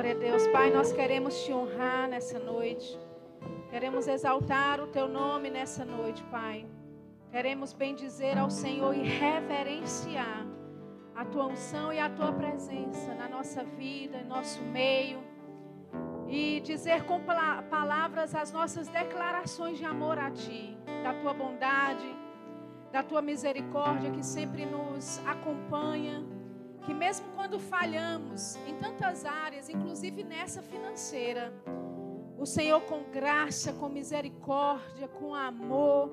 Glória a Deus. Pai, nós queremos te honrar nessa noite. Queremos exaltar o teu nome nessa noite, Pai. Queremos bendizer ao Senhor e reverenciar a tua unção e a tua presença na nossa vida, em nosso meio. E dizer com palavras as nossas declarações de amor a ti, da tua bondade, da tua misericórdia que sempre nos acompanha que mesmo quando falhamos em tantas áreas, inclusive nessa financeira, o Senhor com graça, com misericórdia, com amor,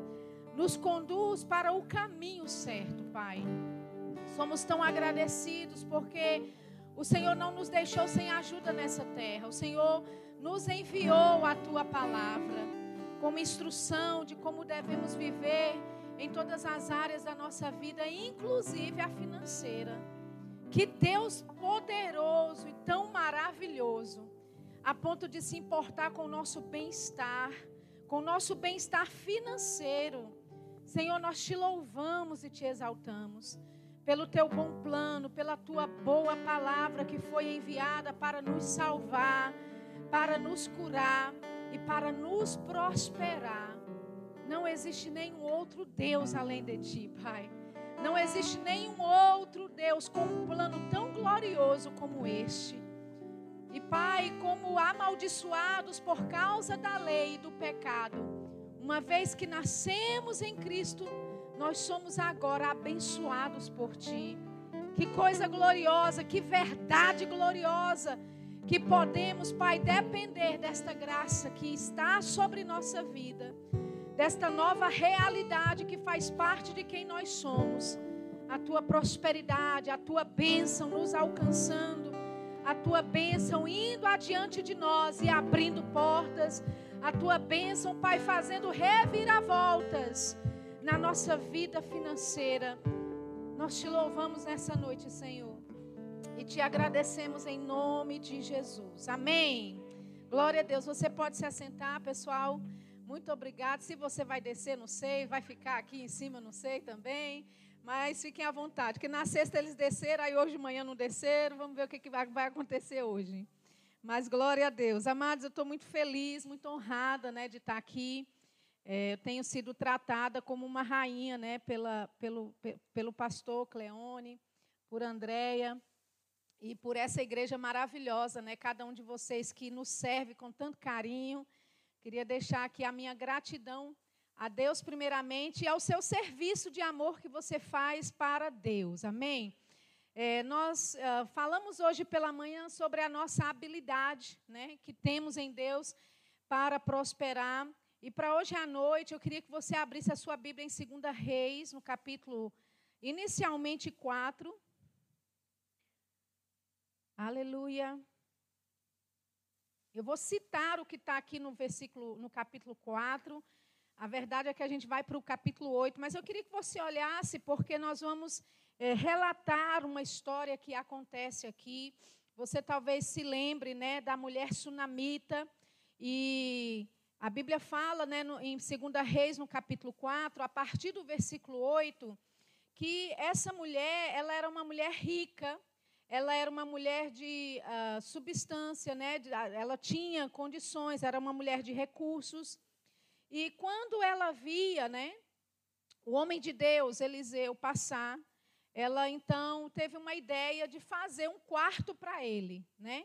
nos conduz para o caminho certo, Pai. Somos tão agradecidos porque o Senhor não nos deixou sem ajuda nessa terra. O Senhor nos enviou a tua palavra como instrução de como devemos viver em todas as áreas da nossa vida, inclusive a financeira. Que Deus poderoso e tão maravilhoso, a ponto de se importar com o nosso bem-estar, com o nosso bem-estar financeiro. Senhor, nós te louvamos e te exaltamos pelo teu bom plano, pela tua boa palavra que foi enviada para nos salvar, para nos curar e para nos prosperar. Não existe nenhum outro Deus além de ti, Pai. Não existe nenhum outro Deus com um plano tão glorioso como este. E Pai, como amaldiçoados por causa da lei e do pecado, uma vez que nascemos em Cristo, nós somos agora abençoados por Ti. Que coisa gloriosa, que verdade gloriosa, que podemos, Pai, depender desta graça que está sobre nossa vida desta nova realidade que faz parte de quem nós somos. A tua prosperidade, a tua bênção nos alcançando, a tua bênção indo adiante de nós e abrindo portas, a tua bênção, Pai, fazendo reviravoltas na nossa vida financeira. Nós te louvamos nessa noite, Senhor, e te agradecemos em nome de Jesus. Amém. Glória a Deus. Você pode se assentar, pessoal. Muito obrigada. Se você vai descer, não sei. Vai ficar aqui em cima, não sei também. Mas fiquem à vontade. Que na sexta eles desceram, aí hoje de manhã não desceram. Vamos ver o que, vai acontecer hoje. Mas glória a Deus. Amados, eu estou muito feliz, muito honrada né, de estar aqui. É, eu tenho sido tratada como uma rainha né, pela, pelo, pelo pastor Cleone, por Andréia e por essa igreja maravilhosa, né? Cada um de vocês que nos serve com tanto carinho Queria deixar aqui a minha gratidão a Deus, primeiramente, e ao seu serviço de amor que você faz para Deus. Amém? É, nós uh, falamos hoje pela manhã sobre a nossa habilidade né, que temos em Deus para prosperar. E para hoje à noite, eu queria que você abrisse a sua Bíblia em 2 Reis, no capítulo inicialmente 4. Aleluia. Eu vou citar o que está aqui no versículo, no capítulo 4. A verdade é que a gente vai para o capítulo 8, mas eu queria que você olhasse, porque nós vamos é, relatar uma história que acontece aqui. Você talvez se lembre né, da mulher sunamita, e a Bíblia fala né, no, em 2 Reis, no capítulo 4, a partir do versículo 8, que essa mulher ela era uma mulher rica, ela era uma mulher de uh, substância, né? ela tinha condições, era uma mulher de recursos. E quando ela via né, o homem de Deus, Eliseu, passar, ela então teve uma ideia de fazer um quarto para ele. Né?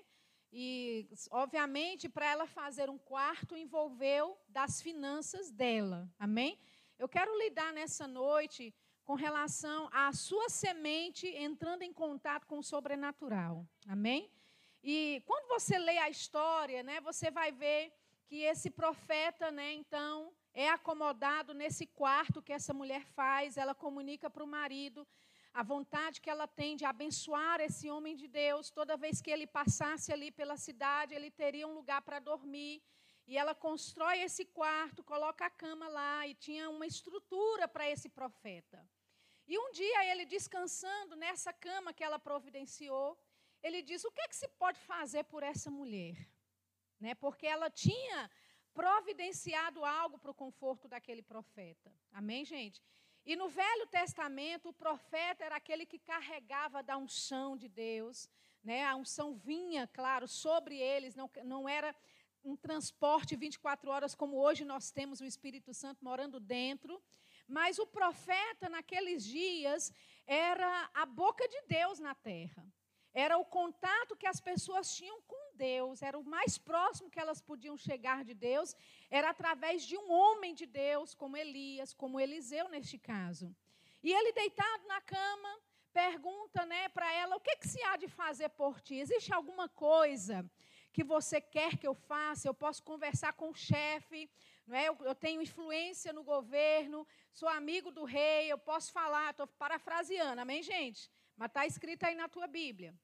E, obviamente, para ela fazer um quarto, envolveu das finanças dela. Amém? Eu quero lidar nessa noite com relação à sua semente entrando em contato com o sobrenatural. Amém? E quando você lê a história, né, você vai ver que esse profeta, né, então, é acomodado nesse quarto que essa mulher faz, ela comunica para o marido a vontade que ela tem de abençoar esse homem de Deus. Toda vez que ele passasse ali pela cidade, ele teria um lugar para dormir. E ela constrói esse quarto, coloca a cama lá e tinha uma estrutura para esse profeta. E um dia ele descansando nessa cama que ela providenciou, ele diz: "O que é que se pode fazer por essa mulher?" Né? Porque ela tinha providenciado algo para o conforto daquele profeta. Amém, gente? E no Velho Testamento, o profeta era aquele que carregava da unção de Deus, né? A unção vinha, claro, sobre eles, não, não era um transporte 24 horas como hoje nós temos o Espírito Santo morando dentro. Mas o profeta, naqueles dias, era a boca de Deus na terra. Era o contato que as pessoas tinham com Deus, era o mais próximo que elas podiam chegar de Deus, era através de um homem de Deus, como Elias, como Eliseu neste caso. E ele deitado na cama, pergunta né, para ela: o que, que se há de fazer por ti? Existe alguma coisa que você quer que eu faça? Eu posso conversar com o chefe, não é? eu, eu tenho influência no governo, sou amigo do rei, eu posso falar, estou parafraseando, amém, gente? Mas está escrito aí na tua Bíblia.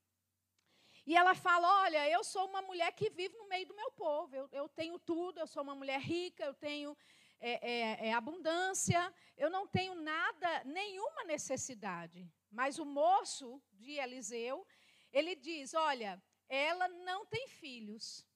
E ela fala: Olha, eu sou uma mulher que vive no meio do meu povo, eu, eu tenho tudo, eu sou uma mulher rica, eu tenho é, é, é abundância, eu não tenho nada, nenhuma necessidade. Mas o moço de Eliseu, ele diz: Olha, ela não tem filhos.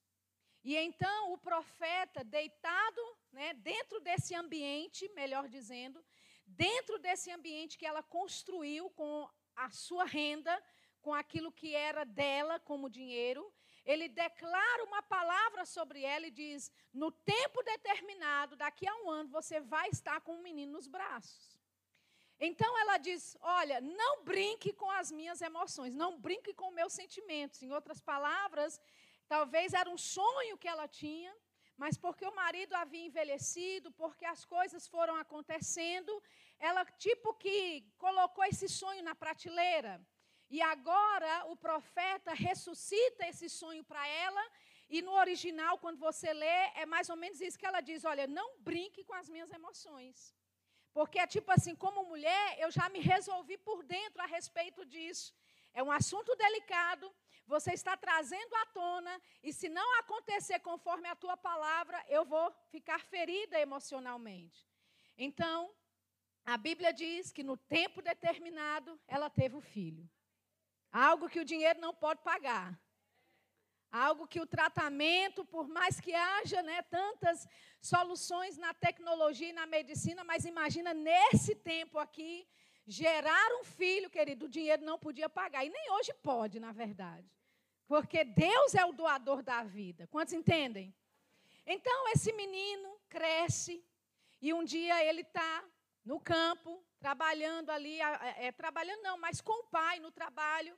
E então o profeta, deitado né, dentro desse ambiente, melhor dizendo, dentro desse ambiente que ela construiu com a sua renda, com aquilo que era dela como dinheiro, ele declara uma palavra sobre ela e diz: No tempo determinado, daqui a um ano, você vai estar com um menino nos braços. Então ela diz: Olha, não brinque com as minhas emoções, não brinque com meus sentimentos. Em outras palavras, talvez era um sonho que ela tinha, mas porque o marido havia envelhecido, porque as coisas foram acontecendo, ela tipo que colocou esse sonho na prateleira. E agora o profeta ressuscita esse sonho para ela. E no original, quando você lê, é mais ou menos isso que ela diz: Olha, não brinque com as minhas emoções. Porque é tipo assim, como mulher, eu já me resolvi por dentro a respeito disso. É um assunto delicado, você está trazendo à tona, e se não acontecer conforme a tua palavra, eu vou ficar ferida emocionalmente. Então, a Bíblia diz que no tempo determinado ela teve o filho. Algo que o dinheiro não pode pagar. Algo que o tratamento, por mais que haja né, tantas soluções na tecnologia e na medicina, mas imagina nesse tempo aqui, gerar um filho, querido, o dinheiro não podia pagar. E nem hoje pode, na verdade. Porque Deus é o doador da vida. Quantos entendem? Então, esse menino cresce e um dia ele está no campo, trabalhando ali, é, trabalhando não, mas com o pai no trabalho.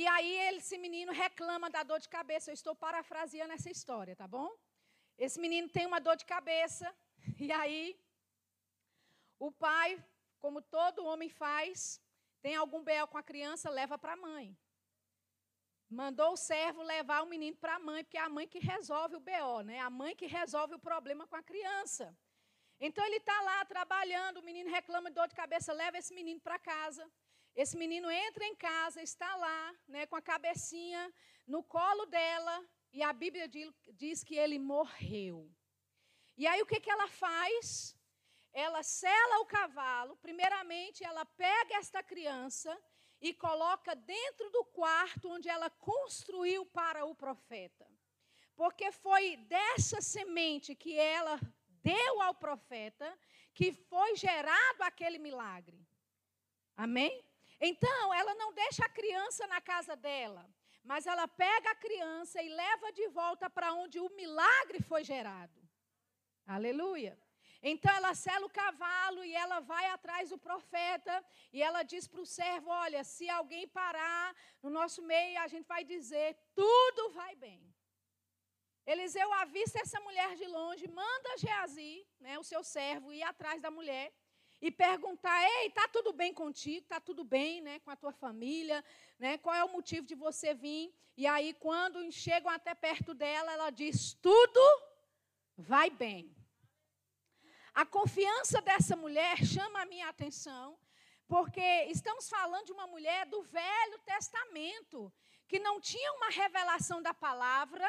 E aí esse menino reclama da dor de cabeça. Eu estou parafraseando essa história, tá bom? Esse menino tem uma dor de cabeça. E aí o pai, como todo homem faz, tem algum BL com a criança, leva para a mãe. Mandou o servo levar o menino para a mãe, porque é a mãe que resolve o BO, né? A mãe que resolve o problema com a criança. Então ele está lá trabalhando, o menino reclama de dor de cabeça, leva esse menino para casa. Esse menino entra em casa, está lá, né, com a cabecinha no colo dela, e a Bíblia diz que ele morreu. E aí o que, que ela faz? Ela sela o cavalo, primeiramente ela pega esta criança e coloca dentro do quarto onde ela construiu para o profeta. Porque foi dessa semente que ela deu ao profeta que foi gerado aquele milagre. Amém? Então, ela não deixa a criança na casa dela, mas ela pega a criança e leva de volta para onde o milagre foi gerado. Aleluia. Então ela sela o cavalo e ela vai atrás do profeta e ela diz para o servo: Olha, se alguém parar no nosso meio, a gente vai dizer: tudo vai bem. Eliseu avista essa mulher de longe, manda Geazi, né, o seu servo, ir atrás da mulher e perguntar: "Ei, tá tudo bem contigo? Tá tudo bem, né, com a tua família, né? Qual é o motivo de você vir?" E aí quando chegam até perto dela, ela diz: "Tudo vai bem." A confiança dessa mulher chama a minha atenção, porque estamos falando de uma mulher do Velho Testamento, que não tinha uma revelação da palavra,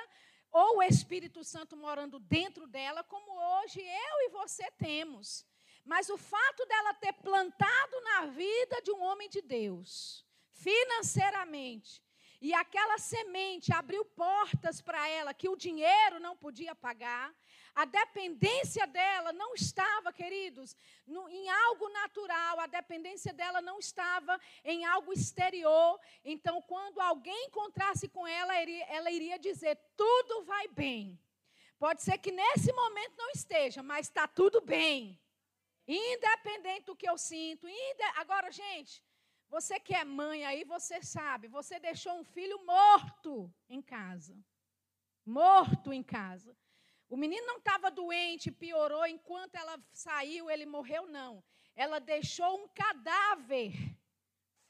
ou o Espírito Santo morando dentro dela, como hoje eu e você temos. Mas o fato dela ter plantado na vida de um homem de Deus, financeiramente, e aquela semente abriu portas para ela que o dinheiro não podia pagar, a dependência dela não estava, queridos, no, em algo natural, a dependência dela não estava em algo exterior. Então, quando alguém encontrasse com ela, ela iria dizer: tudo vai bem. Pode ser que nesse momento não esteja, mas está tudo bem. Independente do que eu sinto. Inde... Agora, gente, você que é mãe aí, você sabe, você deixou um filho morto em casa. Morto em casa. O menino não estava doente, piorou, enquanto ela saiu, ele morreu, não. Ela deixou um cadáver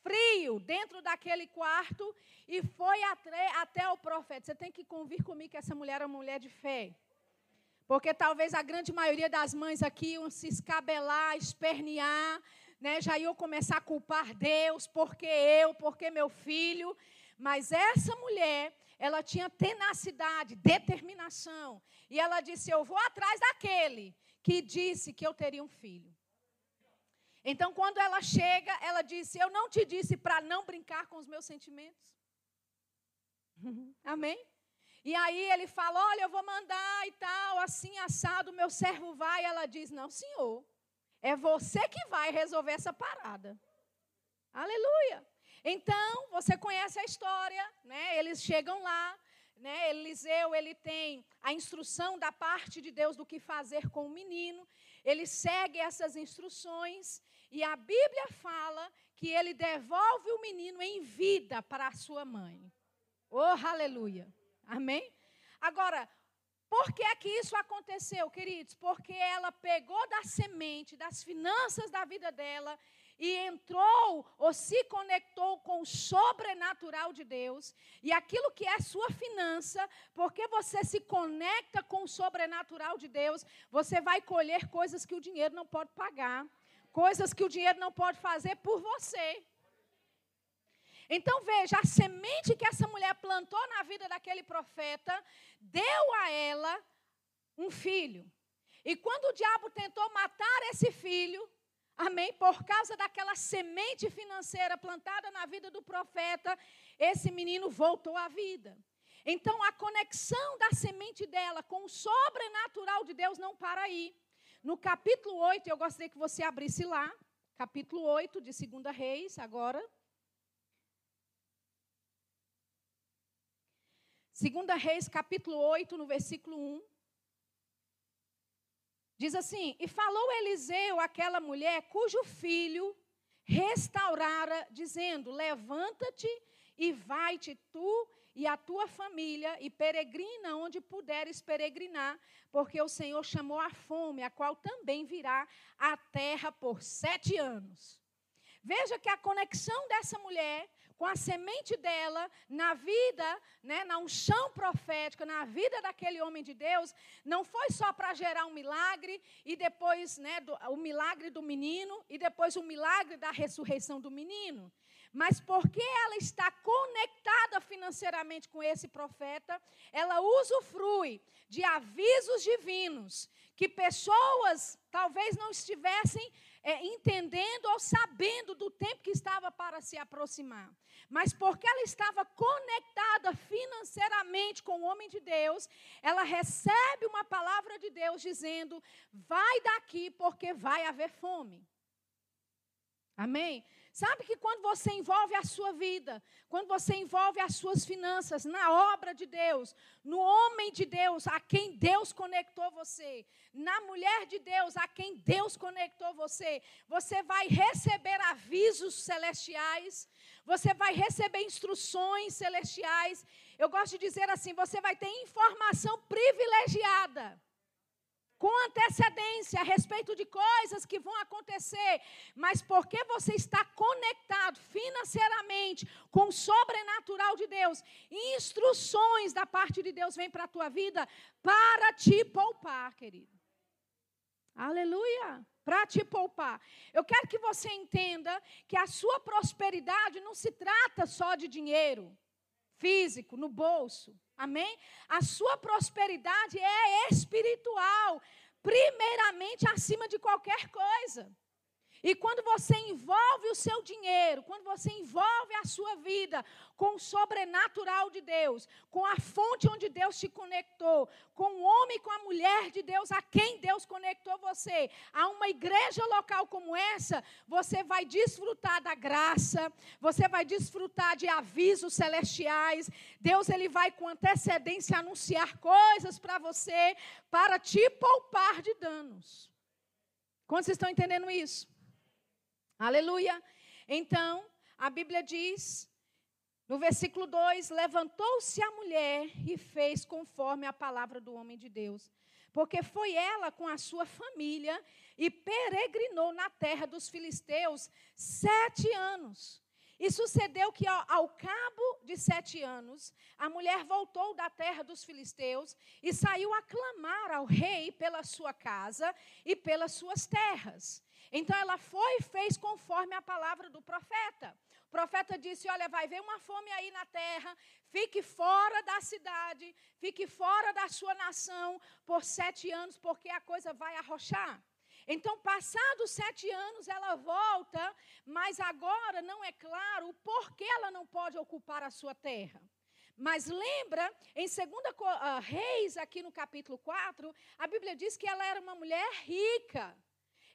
frio dentro daquele quarto e foi até, até o profeta. Você tem que convir comigo que essa mulher era uma mulher de fé. Porque talvez a grande maioria das mães aqui iam se escabelar, espernear, né? já iam começar a culpar Deus, porque eu, porque meu filho. Mas essa mulher, ela tinha tenacidade, determinação. E ela disse: Eu vou atrás daquele que disse que eu teria um filho. Então, quando ela chega, ela disse: Eu não te disse para não brincar com os meus sentimentos. Amém? E aí ele fala: Olha, eu vou mandar e tal, assim assado, meu servo vai. Ela diz: Não, senhor, é você que vai resolver essa parada. Aleluia. Então, você conhece a história, né? Eles chegam lá, né? Eliseu, ele tem a instrução da parte de Deus do que fazer com o menino. Ele segue essas instruções e a Bíblia fala que ele devolve o menino em vida para a sua mãe. Oh, aleluia. Amém? Agora, por que é que isso aconteceu, queridos? Porque ela pegou da semente, das finanças da vida dela e entrou ou se conectou com o sobrenatural de Deus, e aquilo que é sua finança, porque você se conecta com o sobrenatural de Deus, você vai colher coisas que o dinheiro não pode pagar, coisas que o dinheiro não pode fazer por você. Então veja, a semente que essa mulher plantou na vida daquele profeta deu a ela um filho. E quando o diabo tentou matar esse filho, Amém? Por causa daquela semente financeira plantada na vida do profeta, esse menino voltou à vida. Então, a conexão da semente dela com o sobrenatural de Deus não para aí. No capítulo 8, eu gostaria que você abrisse lá, capítulo 8 de 2 Reis, agora. 2 Reis, capítulo 8, no versículo 1. Diz assim: E falou Eliseu àquela mulher cujo filho restaurara, dizendo: Levanta-te e vai-te tu e a tua família e peregrina onde puderes peregrinar, porque o Senhor chamou a fome, a qual também virá à terra por sete anos. Veja que a conexão dessa mulher com a semente dela na vida, né, na unção profética, na vida daquele homem de Deus, não foi só para gerar um milagre e depois, né, do, o milagre do menino e depois o milagre da ressurreição do menino, mas porque ela está conectada financeiramente com esse profeta, ela usufrui de avisos divinos que pessoas talvez não estivessem é, entendendo ou sabendo do tempo que estava para se aproximar. Mas porque ela estava conectada financeiramente com o homem de Deus, ela recebe uma palavra de Deus dizendo: vai daqui porque vai haver fome. Amém? Sabe que quando você envolve a sua vida, quando você envolve as suas finanças na obra de Deus, no homem de Deus, a quem Deus conectou você, na mulher de Deus, a quem Deus conectou você, você vai receber avisos celestiais, você vai receber instruções celestiais. Eu gosto de dizer assim: você vai ter informação privilegiada com antecedência a respeito de coisas que vão acontecer, mas porque você está conectado financeiramente com o sobrenatural de Deus, instruções da parte de Deus vêm para a tua vida para te poupar, querido. Aleluia! Para te poupar. Eu quero que você entenda que a sua prosperidade não se trata só de dinheiro físico no bolso. Amém? A sua prosperidade é espiritual, primeiramente acima de qualquer coisa. E quando você envolve o seu dinheiro, quando você envolve a sua vida com o sobrenatural de Deus, com a fonte onde Deus te conectou, com o homem e com a mulher de Deus a quem Deus conectou você, a uma igreja local como essa, você vai desfrutar da graça, você vai desfrutar de avisos celestiais. Deus ele vai com antecedência anunciar coisas para você para te poupar de danos. Quantos estão entendendo isso? Aleluia. Então, a Bíblia diz, no versículo 2: Levantou-se a mulher e fez conforme a palavra do homem de Deus. Porque foi ela com a sua família e peregrinou na terra dos filisteus sete anos. E sucedeu que, ao, ao, cabo de sete anos, a mulher voltou da terra dos filisteus e saiu a clamar ao rei pela sua casa e pelas suas terras. Então ela foi e fez conforme a palavra do profeta. O profeta disse: Olha, vai ver uma fome aí na terra, fique fora da cidade, fique fora da sua nação por sete anos, porque a coisa vai arrochar. Então, passados sete anos, ela volta, mas agora não é claro o porquê ela não pode ocupar a sua terra. Mas lembra, em 2 uh, Reis, aqui no capítulo 4, a Bíblia diz que ela era uma mulher rica.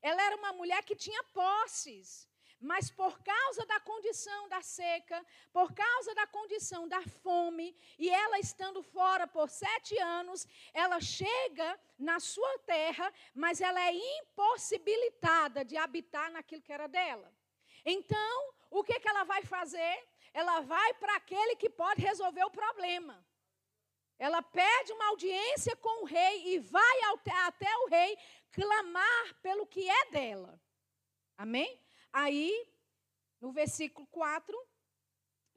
Ela era uma mulher que tinha posses. Mas por causa da condição da seca, por causa da condição da fome, e ela estando fora por sete anos, ela chega na sua terra, mas ela é impossibilitada de habitar naquilo que era dela. Então, o que, que ela vai fazer? Ela vai para aquele que pode resolver o problema. Ela pede uma audiência com o rei e vai até o rei clamar pelo que é dela. Amém? Aí, no versículo 4,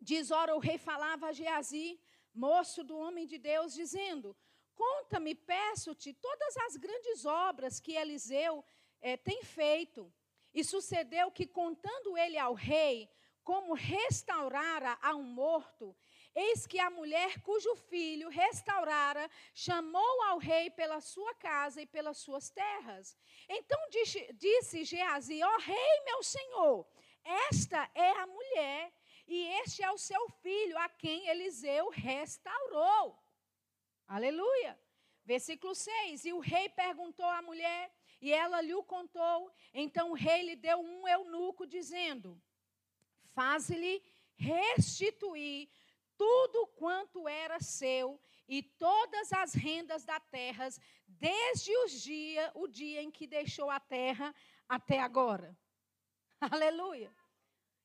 diz: Ora, o rei falava a Geazi, moço do homem de Deus, dizendo: Conta-me, peço-te, todas as grandes obras que Eliseu é, tem feito. E sucedeu que, contando ele ao rei como restaurara a um morto, Eis que a mulher cujo filho restaurara chamou ao rei pela sua casa e pelas suas terras. Então disse, disse Geazi: Ó oh, rei, meu senhor, esta é a mulher e este é o seu filho a quem Eliseu restaurou. Aleluia. Versículo 6: E o rei perguntou à mulher, e ela lhe o contou. Então o rei lhe deu um eunuco, dizendo: Faz-lhe restituir tudo quanto era seu e todas as rendas da terra, desde os dia, o dia em que deixou a terra até agora. Aleluia.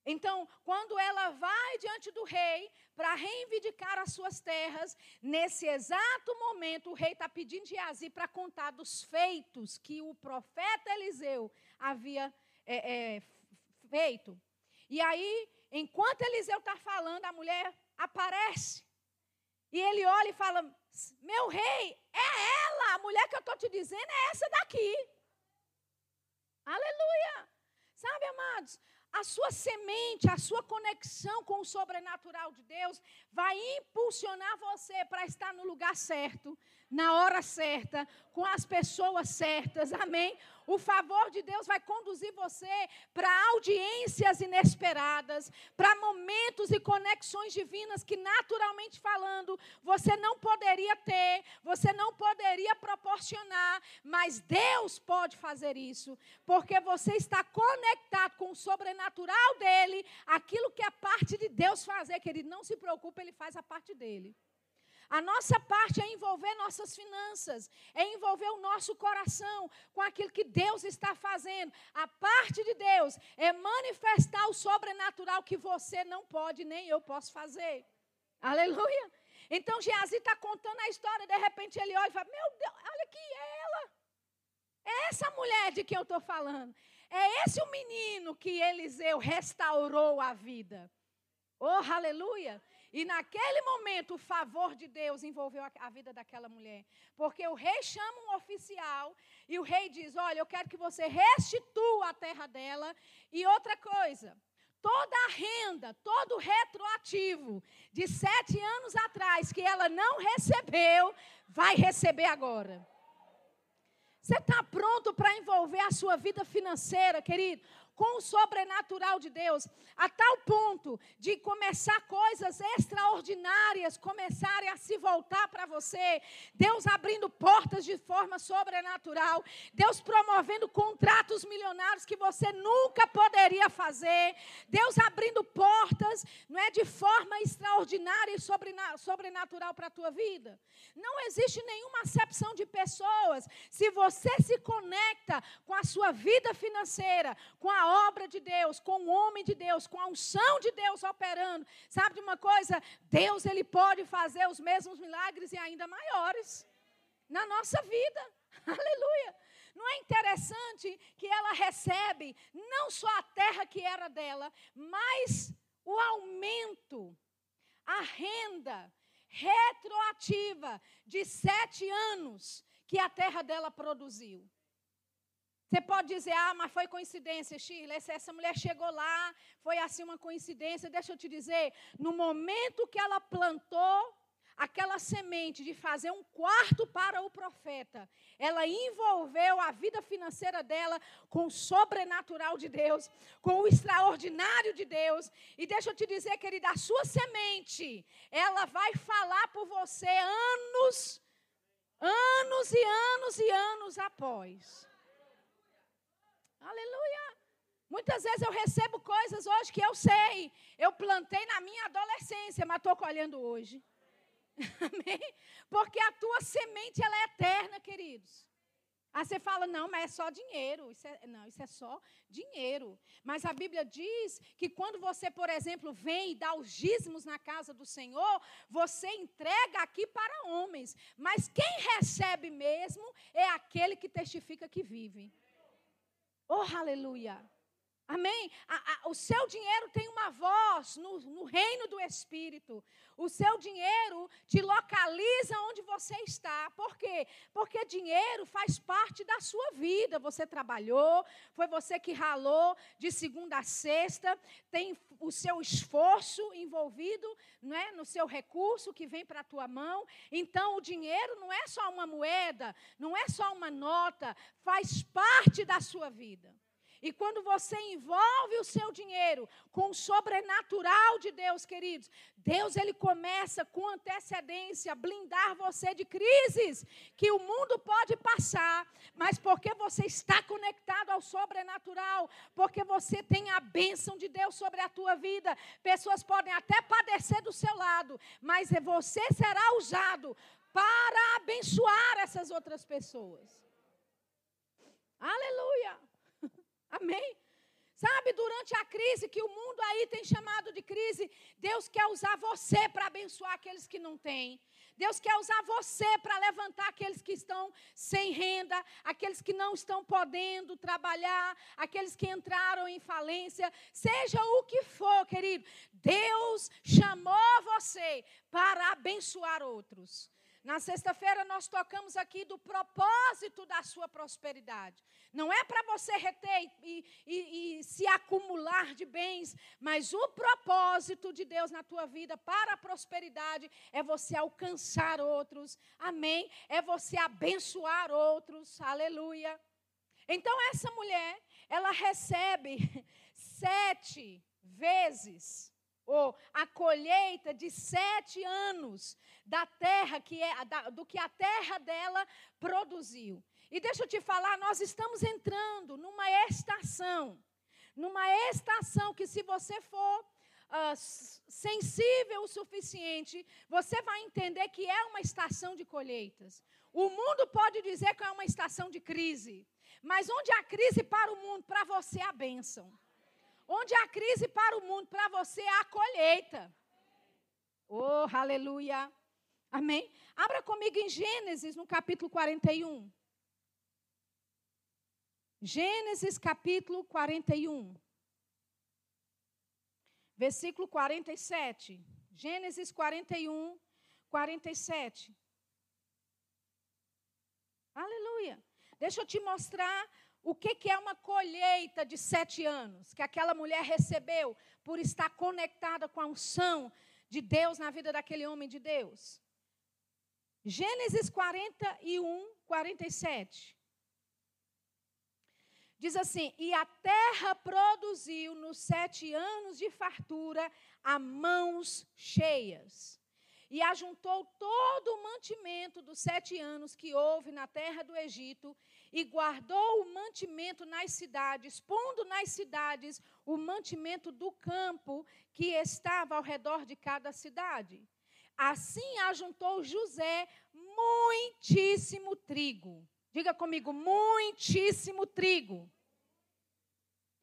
Então, quando ela vai diante do rei para reivindicar as suas terras, nesse exato momento o rei está pedindo de Azi para contar dos feitos que o profeta Eliseu havia é, é, feito. E aí, enquanto Eliseu está falando, a mulher aparece. E ele olha e fala: Meu rei, é ela, a mulher que eu estou te dizendo é essa daqui. Aleluia. Sabe, amados, a sua semente, a sua conexão com o sobrenatural de Deus vai impulsionar você para estar no lugar certo, na hora certa, com as pessoas certas. Amém? O favor de Deus vai conduzir você para audiências inesperadas, para momentos e conexões divinas que, naturalmente falando, você não poderia ter, você não poderia proporcionar, mas Deus pode fazer isso, porque você está conectado com o sobrenatural dele, aquilo que é parte de Deus fazer, querido, não se preocupe, ele faz a parte dele. A nossa parte é envolver nossas finanças, é envolver o nosso coração com aquilo que Deus está fazendo. A parte de Deus é manifestar o sobrenatural que você não pode, nem eu posso fazer. Aleluia. Então Geazi está contando a história, de repente ele olha e fala: Meu Deus, olha aqui, é ela. É essa mulher de quem eu estou falando. É esse o menino que Eliseu restaurou a vida. Oh, aleluia. E naquele momento, o favor de Deus envolveu a, vida daquela mulher. Porque o rei chama um oficial e o rei diz: Olha, eu quero que você restitua a terra dela. E outra coisa, toda a renda, todo o retroativo de sete anos atrás que ela não recebeu, vai receber agora. Você está pronto para envolver a sua vida financeira, querido, com o sobrenatural de Deus, a tal ponto de começar coisas extraordinárias começarem a se voltar para você. Deus abrindo portas de forma sobrenatural, Deus promovendo contratos milionários que você nunca poderia fazer, Deus abrindo portas, não é de forma extraordinária e sobrenatural para a tua vida. Não existe nenhuma acepção de pessoas se você se conecta com a sua vida financeira, com a obra de Deus, com o homem de Deus, com a unção de Deus operando. Sabe de uma coisa? Deus ele pode fazer os mesmos milagres e ainda maiores na nossa vida. Aleluia. Não é interessante que ela recebe não só a terra que era dela, mas o aumento, a renda retroativa de sete anos que a terra dela produziu. Você pode dizer, ah, mas foi coincidência, Shirley. Essa mulher chegou lá, foi assim uma coincidência. Deixa eu te dizer, no momento que ela plantou aquela semente de fazer um quarto para o profeta, ela envolveu a vida financeira dela com o sobrenatural de Deus, com o extraordinário de Deus. E deixa eu te dizer, querida, a sua semente, ela vai falar por você anos, anos e anos e anos após. Aleluia. Muitas vezes eu recebo coisas hoje que eu sei. Eu plantei na minha adolescência, mas estou colhendo hoje. Amém? Porque a tua semente ela é eterna, queridos. Aí você fala, não, mas é só dinheiro. Isso é, não, isso é só dinheiro. Mas a Bíblia diz que quando você, por exemplo, vem e dá os dízimos na casa do Senhor, você entrega aqui para homens. Mas quem recebe mesmo é aquele que testifica que vive. Oh, aleluia! Amém? A, a, o seu dinheiro tem uma voz no, no, reino do Espírito. O seu dinheiro te localiza onde você está. Por quê? Porque dinheiro faz parte da sua vida. Você trabalhou, foi você que ralou de segunda a sexta, tem o seu esforço envolvido não é, no seu recurso que vem para a tua mão. Então, o dinheiro não é só uma moeda, não é só uma nota, faz parte da sua vida. E quando você envolve o seu dinheiro com o sobrenatural de Deus, queridos, Deus ele começa com antecedência a blindar você de crises que o mundo pode passar, mas porque você está conectado ao sobrenatural, porque você tem a bênção de Deus sobre a tua vida. Pessoas podem até padecer do seu lado, mas você será usado para abençoar essas outras pessoas. Aleluia. Amém? Sabe, durante a crise que o mundo aí tem chamado de crise, Deus quer usar você para abençoar aqueles que não têm. Deus quer usar você para levantar aqueles que estão sem renda, aqueles que não estão podendo trabalhar, aqueles que entraram em falência, seja o que for, querido. Deus chamou você para abençoar outros. Na sexta-feira nós tocamos aqui do propósito da sua prosperidade. Não é para você reter e, e, e, se acumular de bens, mas o propósito de Deus na tua vida para a prosperidade é você alcançar outros. Amém? É você abençoar outros. Aleluia. Então essa mulher, ela recebe sete vezes ou a colheita de sete anos da terra que é da, do que a terra dela produziu. E deixa eu te falar, nós estamos entrando numa estação, numa estação que se você for uh, sensível o suficiente, você vai entender que é uma estação de colheitas. O mundo pode dizer que é uma estação de crise, mas onde há crise para o mundo, para você é a bênção. Onde há crise para o mundo, para você é a colheita. Oh, aleluia. Amém? Abra comigo em Gênesis, no capítulo 41. Gênesis, capítulo 41. Versículo 47. Gênesis 41, 47. Aleluia. Deixa eu te mostrar o que, que é uma colheita de sete anos que aquela mulher recebeu por estar conectada com a unção de Deus na vida daquele homem de Deus? Gênesis 41, 47. Diz assim: E a terra produziu nos sete anos de fartura a mãos cheias. E ajuntou todo o mantimento dos sete anos que houve na terra do Egito, e guardou o mantimento nas cidades, pondo nas cidades o mantimento do campo que estava ao redor de cada cidade. Assim ajuntou José muitíssimo trigo. Diga comigo, muitíssimo trigo.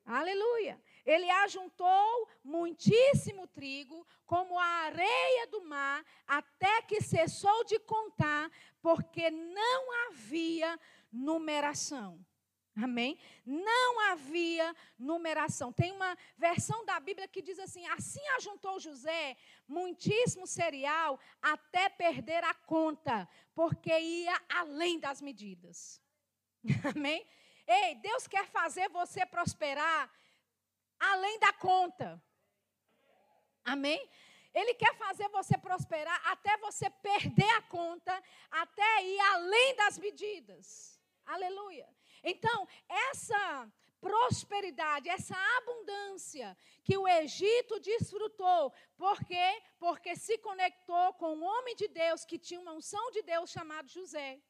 Aleluia. Ele ajuntou muitíssimo trigo, como a areia do mar, até que cessou de contar, porque não havia numeração. Amém? Não havia numeração. Tem uma versão da Bíblia que diz assim: assim ajuntou José muitíssimo cereal até perder a conta, porque ia além das medidas. Amém? Ei, Deus quer fazer você prosperar além da conta. Amém? Ele quer fazer você prosperar até você perder a conta, até ir além das medidas. Aleluia. Então, essa prosperidade, essa abundância que o Egito desfrutou, por quê? Porque se conectou com um homem de Deus que tinha uma unção de Deus chamado José.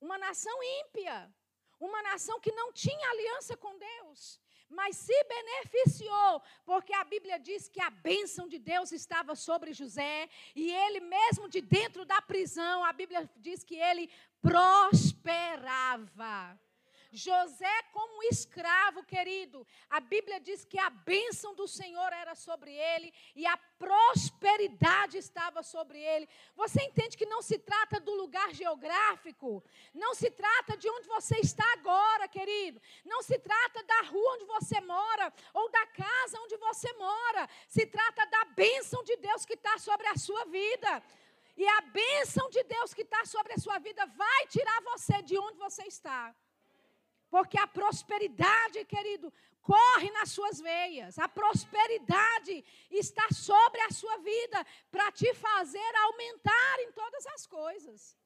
Uma nação ímpia, uma nação que não tinha aliança com Deus, mas se beneficiou, porque a Bíblia diz que a bênção de Deus estava sobre José, e ele mesmo de dentro da prisão, a Bíblia diz que ele prosperava. José, como escravo, querido, a Bíblia diz que a bênção do Senhor era sobre ele e a prosperidade estava sobre ele. Você entende que não se trata do lugar geográfico, não se trata de onde você está agora, querido, não se trata da rua onde você mora ou da casa onde você mora, se trata da bênção de Deus que está sobre a sua vida. E a bênção de Deus que está sobre a sua vida vai tirar você de onde você está. Porque a prosperidade, querido, corre nas suas veias. A prosperidade está sobre a sua vida para te fazer aumentar em todas as coisas.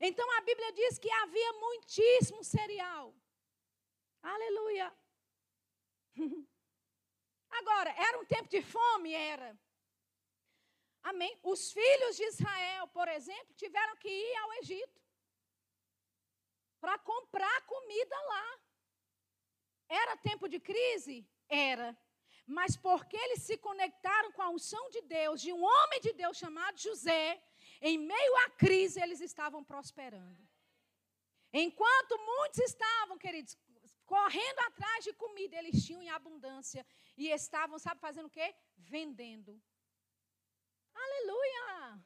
Então a Bíblia diz que havia muitíssimo cereal. Aleluia. Agora, era um tempo de fome? Era. Amém. Os filhos de Israel, por exemplo, tiveram que ir ao Egito para comprar comida lá. Era tempo de crise? Era. Mas porque eles se conectaram com a unção de Deus, de um homem de Deus chamado José, em meio à crise eles estavam prosperando. Enquanto muitos estavam, queridos, correndo atrás de comida, eles tinham em abundância e estavam, sabe, fazendo o quê? Vendendo. Aleluia!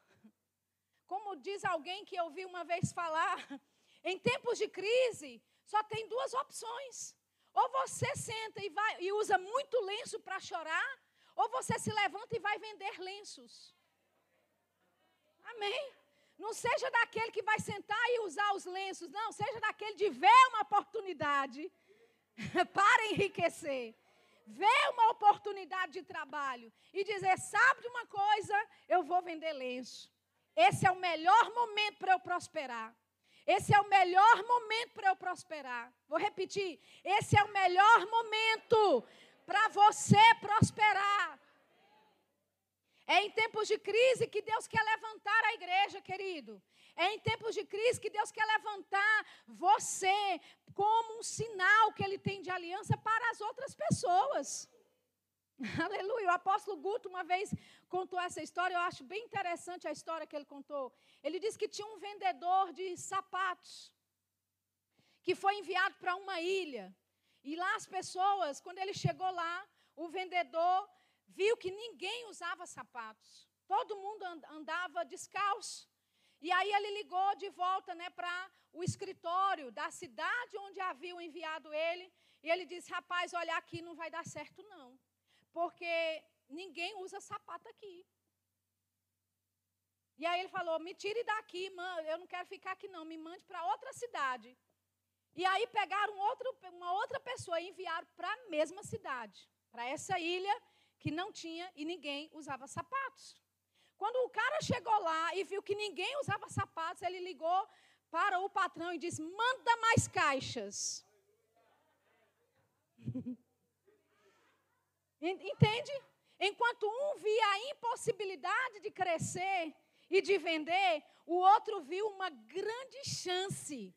Como diz alguém que eu vi uma vez falar, em tempos de crise, só tem duas opções. Ou você senta e, vai, e usa muito lenço para chorar, ou você se levanta e vai vender lenços. Amém? Não seja daquele que vai sentar e usar os lenços, não. Seja daquele de ver uma oportunidade para enriquecer. Ver uma oportunidade de trabalho e dizer: sabe de uma coisa, eu vou vender lenço. Esse é o melhor momento para eu prosperar. Esse é o melhor momento para eu prosperar. Vou repetir: esse é o melhor momento para você prosperar. É em tempos de crise que Deus quer levantar a igreja, querido. É em tempos de crise que Deus quer levantar você como um sinal que Ele tem de aliança para as outras pessoas. Aleluia. O apóstolo Guto uma vez contou essa história, eu acho bem interessante a história que ele contou. Ele disse que tinha um vendedor de sapatos que foi enviado para uma ilha. E lá as pessoas, quando ele chegou lá, o vendedor viu que ninguém usava sapatos. Todo mundo andava descalço. E aí ele ligou de volta né, para o escritório da cidade onde haviam enviado ele. E ele disse: Rapaz, olha, aqui não vai dar certo, não porque ninguém usa sapato aqui. E aí ele falou: me tire daqui, eu não quero ficar aqui não, me mande para outra cidade. E aí pegaram outro, uma outra pessoa e enviaram para a mesma cidade, para essa ilha que não tinha e ninguém usava sapatos. Quando o cara chegou lá e viu que ninguém usava sapatos, ele ligou para o patrão e disse: manda mais caixas. Entende? Enquanto um via a impossibilidade de crescer e de vender, o outro viu uma grande chance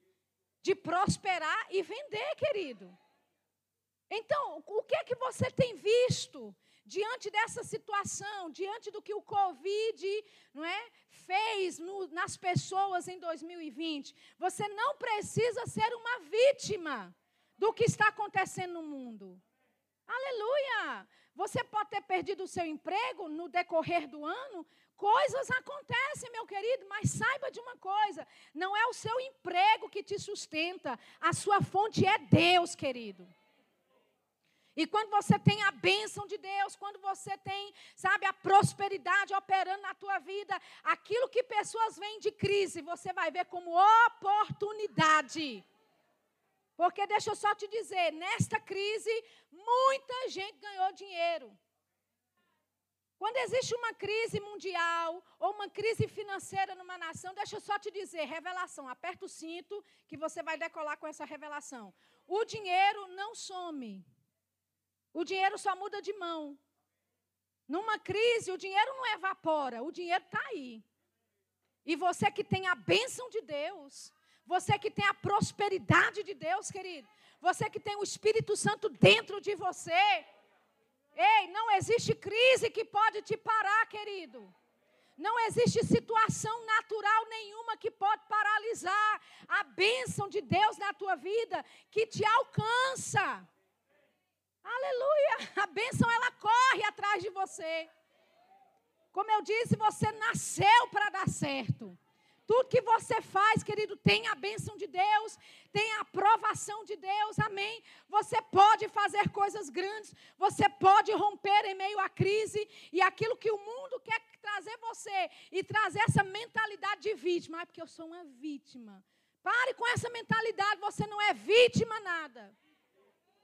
de prosperar e vender, querido. Então, o que é que você tem visto diante dessa situação, diante do que o Covid não é, fez no, nas pessoas em 2020? Você não precisa ser uma vítima do que está acontecendo no mundo. Aleluia! Você pode ter perdido o seu emprego no decorrer do ano. Coisas acontecem, meu querido, mas saiba de uma coisa: não é o seu emprego que te sustenta, a sua fonte é Deus, querido. E quando você tem a bênção de Deus, quando você tem, sabe, a prosperidade operando na tua vida, aquilo que pessoas veem de crise, você vai ver como oportunidade. Porque deixa eu só te dizer, nesta crise, muita gente ganhou dinheiro. Quando existe uma crise mundial ou uma crise financeira numa nação, deixa eu só te dizer, revelação, aperta o cinto que você vai decolar com essa revelação. O dinheiro não some. O dinheiro só muda de mão. Numa crise, o dinheiro não evapora, o dinheiro está aí. E você que tem a bênção de Deus, você que tem a prosperidade de Deus, querido. Você que tem o Espírito Santo dentro de você. Ei, não existe crise que pode te parar, querido. Não existe situação natural nenhuma que pode paralisar a bênção de Deus na tua vida que te alcança. Aleluia! A bênção ela corre atrás de você. Como eu disse, você nasceu para dar certo. Tudo que você faz, querido, tem a bênção de Deus, tem a aprovação de Deus, amém. Você pode fazer coisas grandes, você pode romper em meio à crise e aquilo que o mundo quer trazer você e trazer essa mentalidade de vítima, ah, porque eu sou uma vítima. Pare com essa mentalidade, você não é vítima nada.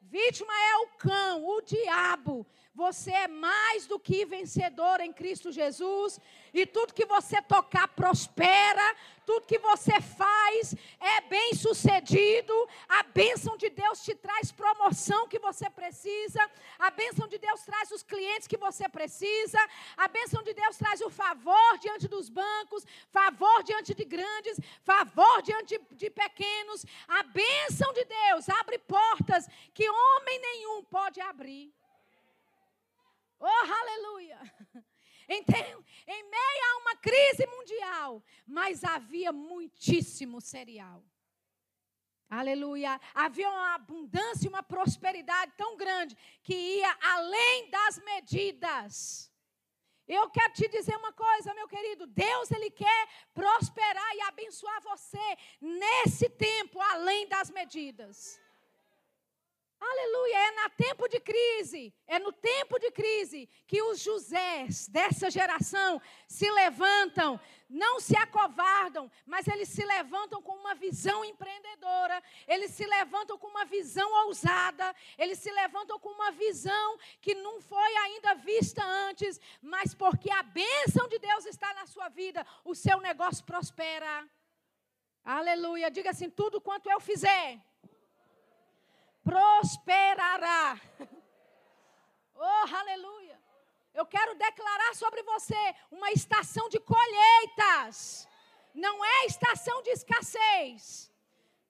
Vítima é o cão, o diabo. Você é mais do que vencedor em Cristo Jesus. E tudo que você tocar prospera. Tudo que você faz é bem sucedido. A bênção de Deus te traz promoção que você precisa. A bênção de Deus traz os clientes que você precisa. A bênção de Deus traz o favor diante dos bancos, favor diante de grandes, favor diante de, pequenos. A bênção de Deus abre portas que homem nenhum pode abrir. Oh, aleluia! Então, em meio a uma crise mundial, mas havia muitíssimo cereal. Aleluia. Havia uma abundância e uma prosperidade tão grande que ia além das medidas. Eu quero te dizer uma coisa, meu querido. Deus, Ele quer prosperar e abençoar você nesse tempo, além das medidas. Aleluia, é no tempo de crise, é no tempo de crise que os Josés dessa geração se levantam, não se acovardam, mas eles se levantam com uma visão empreendedora, eles se levantam com uma visão ousada, eles se levantam com uma visão que não foi ainda vista antes, mas porque a bênção de Deus está na sua vida, o seu negócio prospera. Aleluia, diga assim: tudo quanto eu fizer prosperará. Oh, aleluia. Eu quero declarar sobre você uma estação de colheitas. Não é estação de escassez.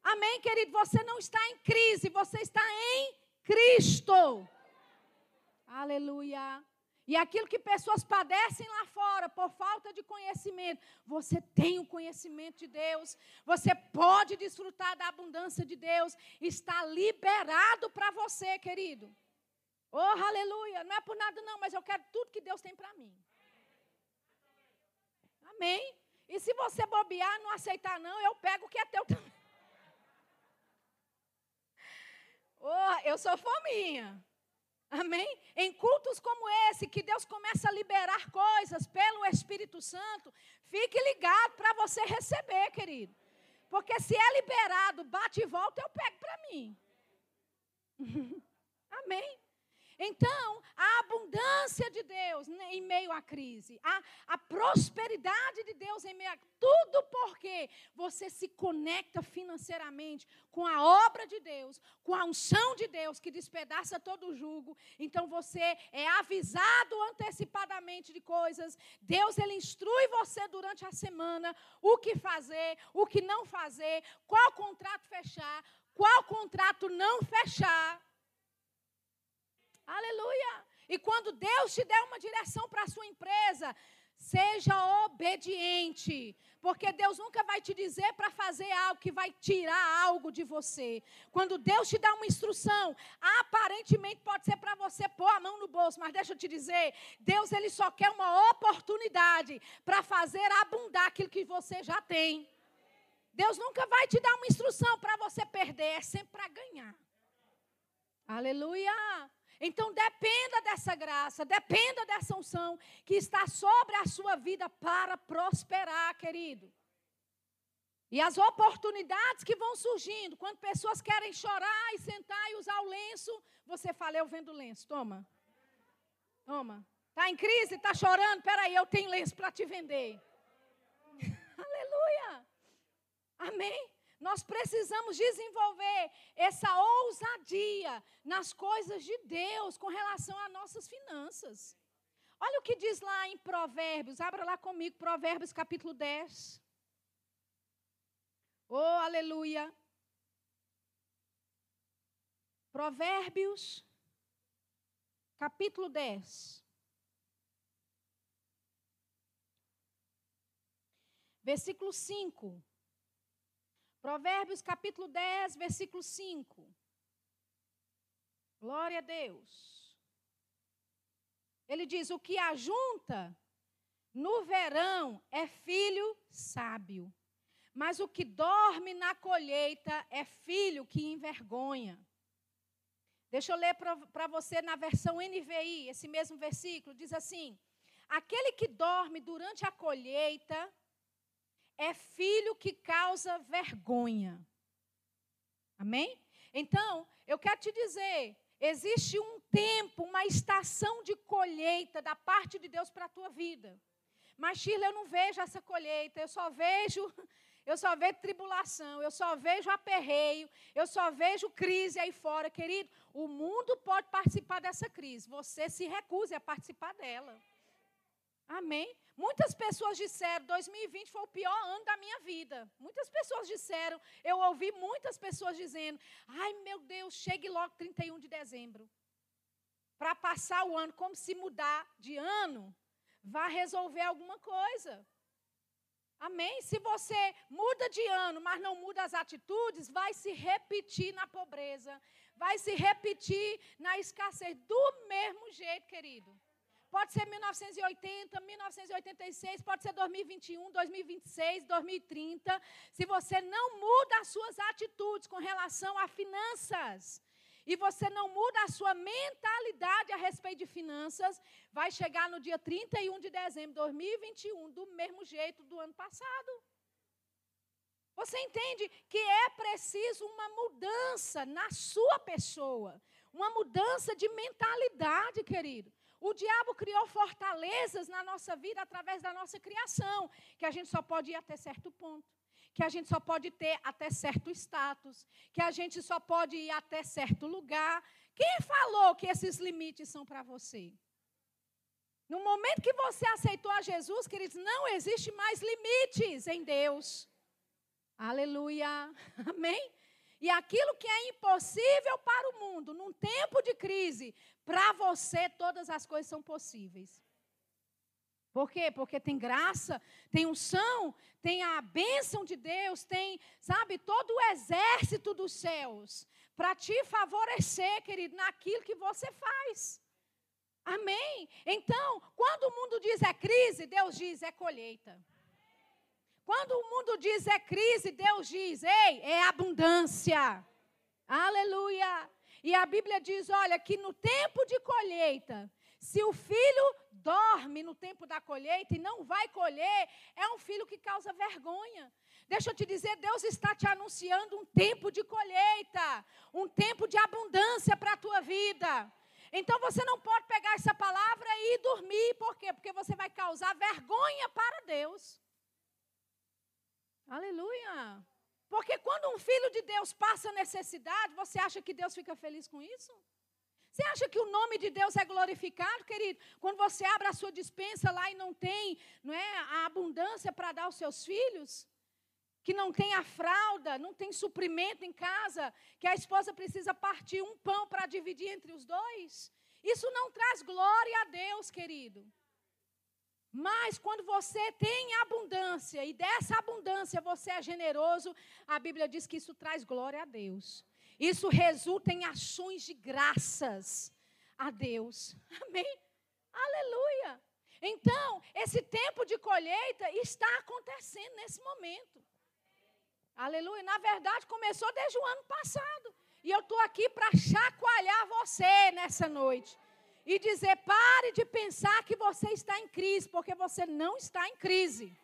Amém, querido? Você não está em crise, você está em Cristo. Aleluia. E aquilo que pessoas padecem lá fora por falta de conhecimento, você tem o conhecimento de Deus, você pode desfrutar da abundância de Deus, está liberado para você, querido. Oh, aleluia! Não é por nada, não, mas eu quero tudo que Deus tem para mim. Amém? E se você bobear, não aceitar, não, eu pego o que é teu também. Oh, eu sou fominha. Amém? Em cultos como esse, que Deus começa a liberar coisas pelo Espírito Santo, fique ligado para você receber, querido. Porque se é liberado, bate e volta, eu pego para mim. Amém? Então, a abundância de Deus em meio à crise. A, a prosperidade de Deus em meio a tudo porque você se conecta financeiramente com a obra de Deus, com a unção de Deus que despedaça todo o jugo. Então você é avisado antecipadamente de coisas. Deus ele instrui você durante a semana o que fazer, o que não fazer, qual contrato fechar, qual contrato não fechar. Aleluia! E quando Deus te der uma direção para a sua empresa, seja obediente. Porque Deus nunca vai te dizer para fazer algo que vai tirar algo de você. Quando Deus te dá uma instrução, aparentemente pode ser para você pôr a mão no bolso, mas deixa eu te dizer, Deus ele só quer uma oportunidade para fazer abundar aquilo que você já tem. Deus nunca vai te dar uma instrução para você perder, é sempre para ganhar. Aleluia! Então dependa dessa graça, dependa dessa unção que está sobre a sua vida para prosperar, querido. E as oportunidades que vão surgindo, quando pessoas querem chorar e sentar e usar o lenço, você fala, eu vendo lenço, toma. Toma. Está em crise, está chorando, peraí, eu tenho lenço para te vender. Aleluia. Amém. Nós precisamos desenvolver essa ousadia nas coisas de Deus com relação às nossas finanças. Olha o que diz lá em Provérbios, abra lá comigo, Provérbios capítulo 10. Oh, aleluia. Provérbios, capítulo 10. Versículo 5. Provérbios capítulo 10, versículo 5. Glória a Deus. Ele diz: O que ajunta no verão é filho sábio, mas o que dorme na colheita é filho que envergonha. Deixa eu ler para você na versão NVI, esse mesmo versículo, diz assim: Aquele que dorme durante a colheita é filho que causa vergonha. Amém? Então, eu quero te dizer, existe um tempo, uma estação de colheita da parte de Deus para a tua vida. Mas, Shirley, eu não vejo essa colheita, eu só vejo, eu só vejo tribulação, eu só vejo aperreio, eu só vejo crise aí fora. Querido, o mundo pode participar dessa crise, você se recuse a participar dela. Amém? Muitas pessoas disseram, 2020 foi o pior ano da minha vida. Muitas pessoas disseram, eu ouvi muitas pessoas dizendo, ai meu Deus, chegue logo 31 de dezembro. Para passar o ano, como se mudar de ano, vai resolver alguma coisa. Amém? Se você muda de ano, mas não muda as atitudes, vai se repetir na pobreza, vai se repetir na escassez, do mesmo jeito, querido. Pode ser 1980, 1986, pode ser 2021, 2026, 2030. Se você não muda as suas atitudes com relação a finanças, e você não muda a sua mentalidade a respeito de finanças, vai chegar no dia 31 de dezembro de 2021 do mesmo jeito do ano passado. Você entende que é preciso uma mudança na sua pessoa, uma mudança de mentalidade, querido. O diabo criou fortalezas na nossa vida através da nossa criação, que a gente só pode ir até certo ponto, que a gente só pode ter até certo status, que a gente só pode ir até certo lugar. Quem falou que esses limites são para você? No momento que você aceitou a Jesus, queridos, não existe mais limites em Deus. Aleluia. Amém? E aquilo que é impossível para o mundo, num tempo de crise, para você todas as coisas são possíveis. Por quê? Porque tem graça, tem unção, tem a bênção de Deus, tem, sabe, todo o exército dos céus para te favorecer, querido, naquilo que você faz. Amém? Então, quando o mundo diz é crise, Deus diz é colheita. Quando o mundo diz é crise, Deus diz, ei, é abundância. Aleluia. E a Bíblia diz, olha, que no tempo de colheita, se o filho dorme no tempo da colheita e não vai colher, é um filho que causa vergonha. Deixa eu te dizer, Deus está te anunciando um tempo de colheita, um tempo de abundância para a tua vida. Então você não pode pegar essa palavra e dormir, porque quê? Porque você vai causar vergonha para Deus. Aleluia. Porque quando um filho de Deus passa necessidade, você acha que Deus fica feliz com isso? Você acha que o nome de Deus é glorificado, querido? Quando você abre a sua dispensa lá e não tem não é, a abundância para dar aos seus filhos? Que não tem a fralda, não tem suprimento em casa, que a esposa precisa partir um pão para dividir entre os dois? Isso não traz glória a Deus, querido. Mas quando você tem abundância e dessa abundância você é generoso, a Bíblia diz que isso traz glória a Deus. Isso resulta em ações de graças a Deus. Amém? Aleluia. Então, esse tempo de colheita está acontecendo nesse momento. Aleluia. Na verdade, começou desde o ano passado. E eu estou aqui para chacoalhar você nessa noite. E dizer: pare de pensar que você está em crise, porque você não está em crise.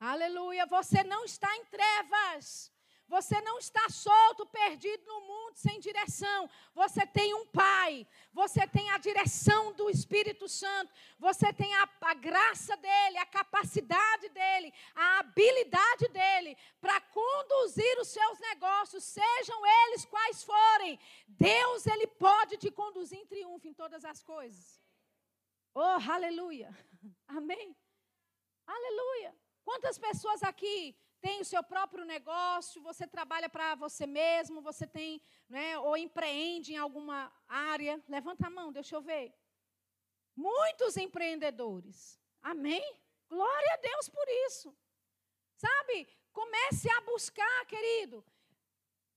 Aleluia. Você não está em trevas. Você não está solto, perdido no mundo, sem direção. Você tem um Pai. Você tem a direção do Espírito Santo. Você tem a, a graça dele, a capacidade dele, a habilidade dele para conduzir os seus negócios, sejam eles quais forem. Deus, ele pode te conduzir em triunfo em todas as coisas. Oh, aleluia. Amém. Aleluia. Quantas pessoas aqui tem o seu próprio negócio, você trabalha para você mesmo, você tem, né, ou empreende em alguma área. Levanta a mão, deixa eu ver. Muitos empreendedores. Amém? Glória a Deus por isso. Sabe? Comece a buscar, querido,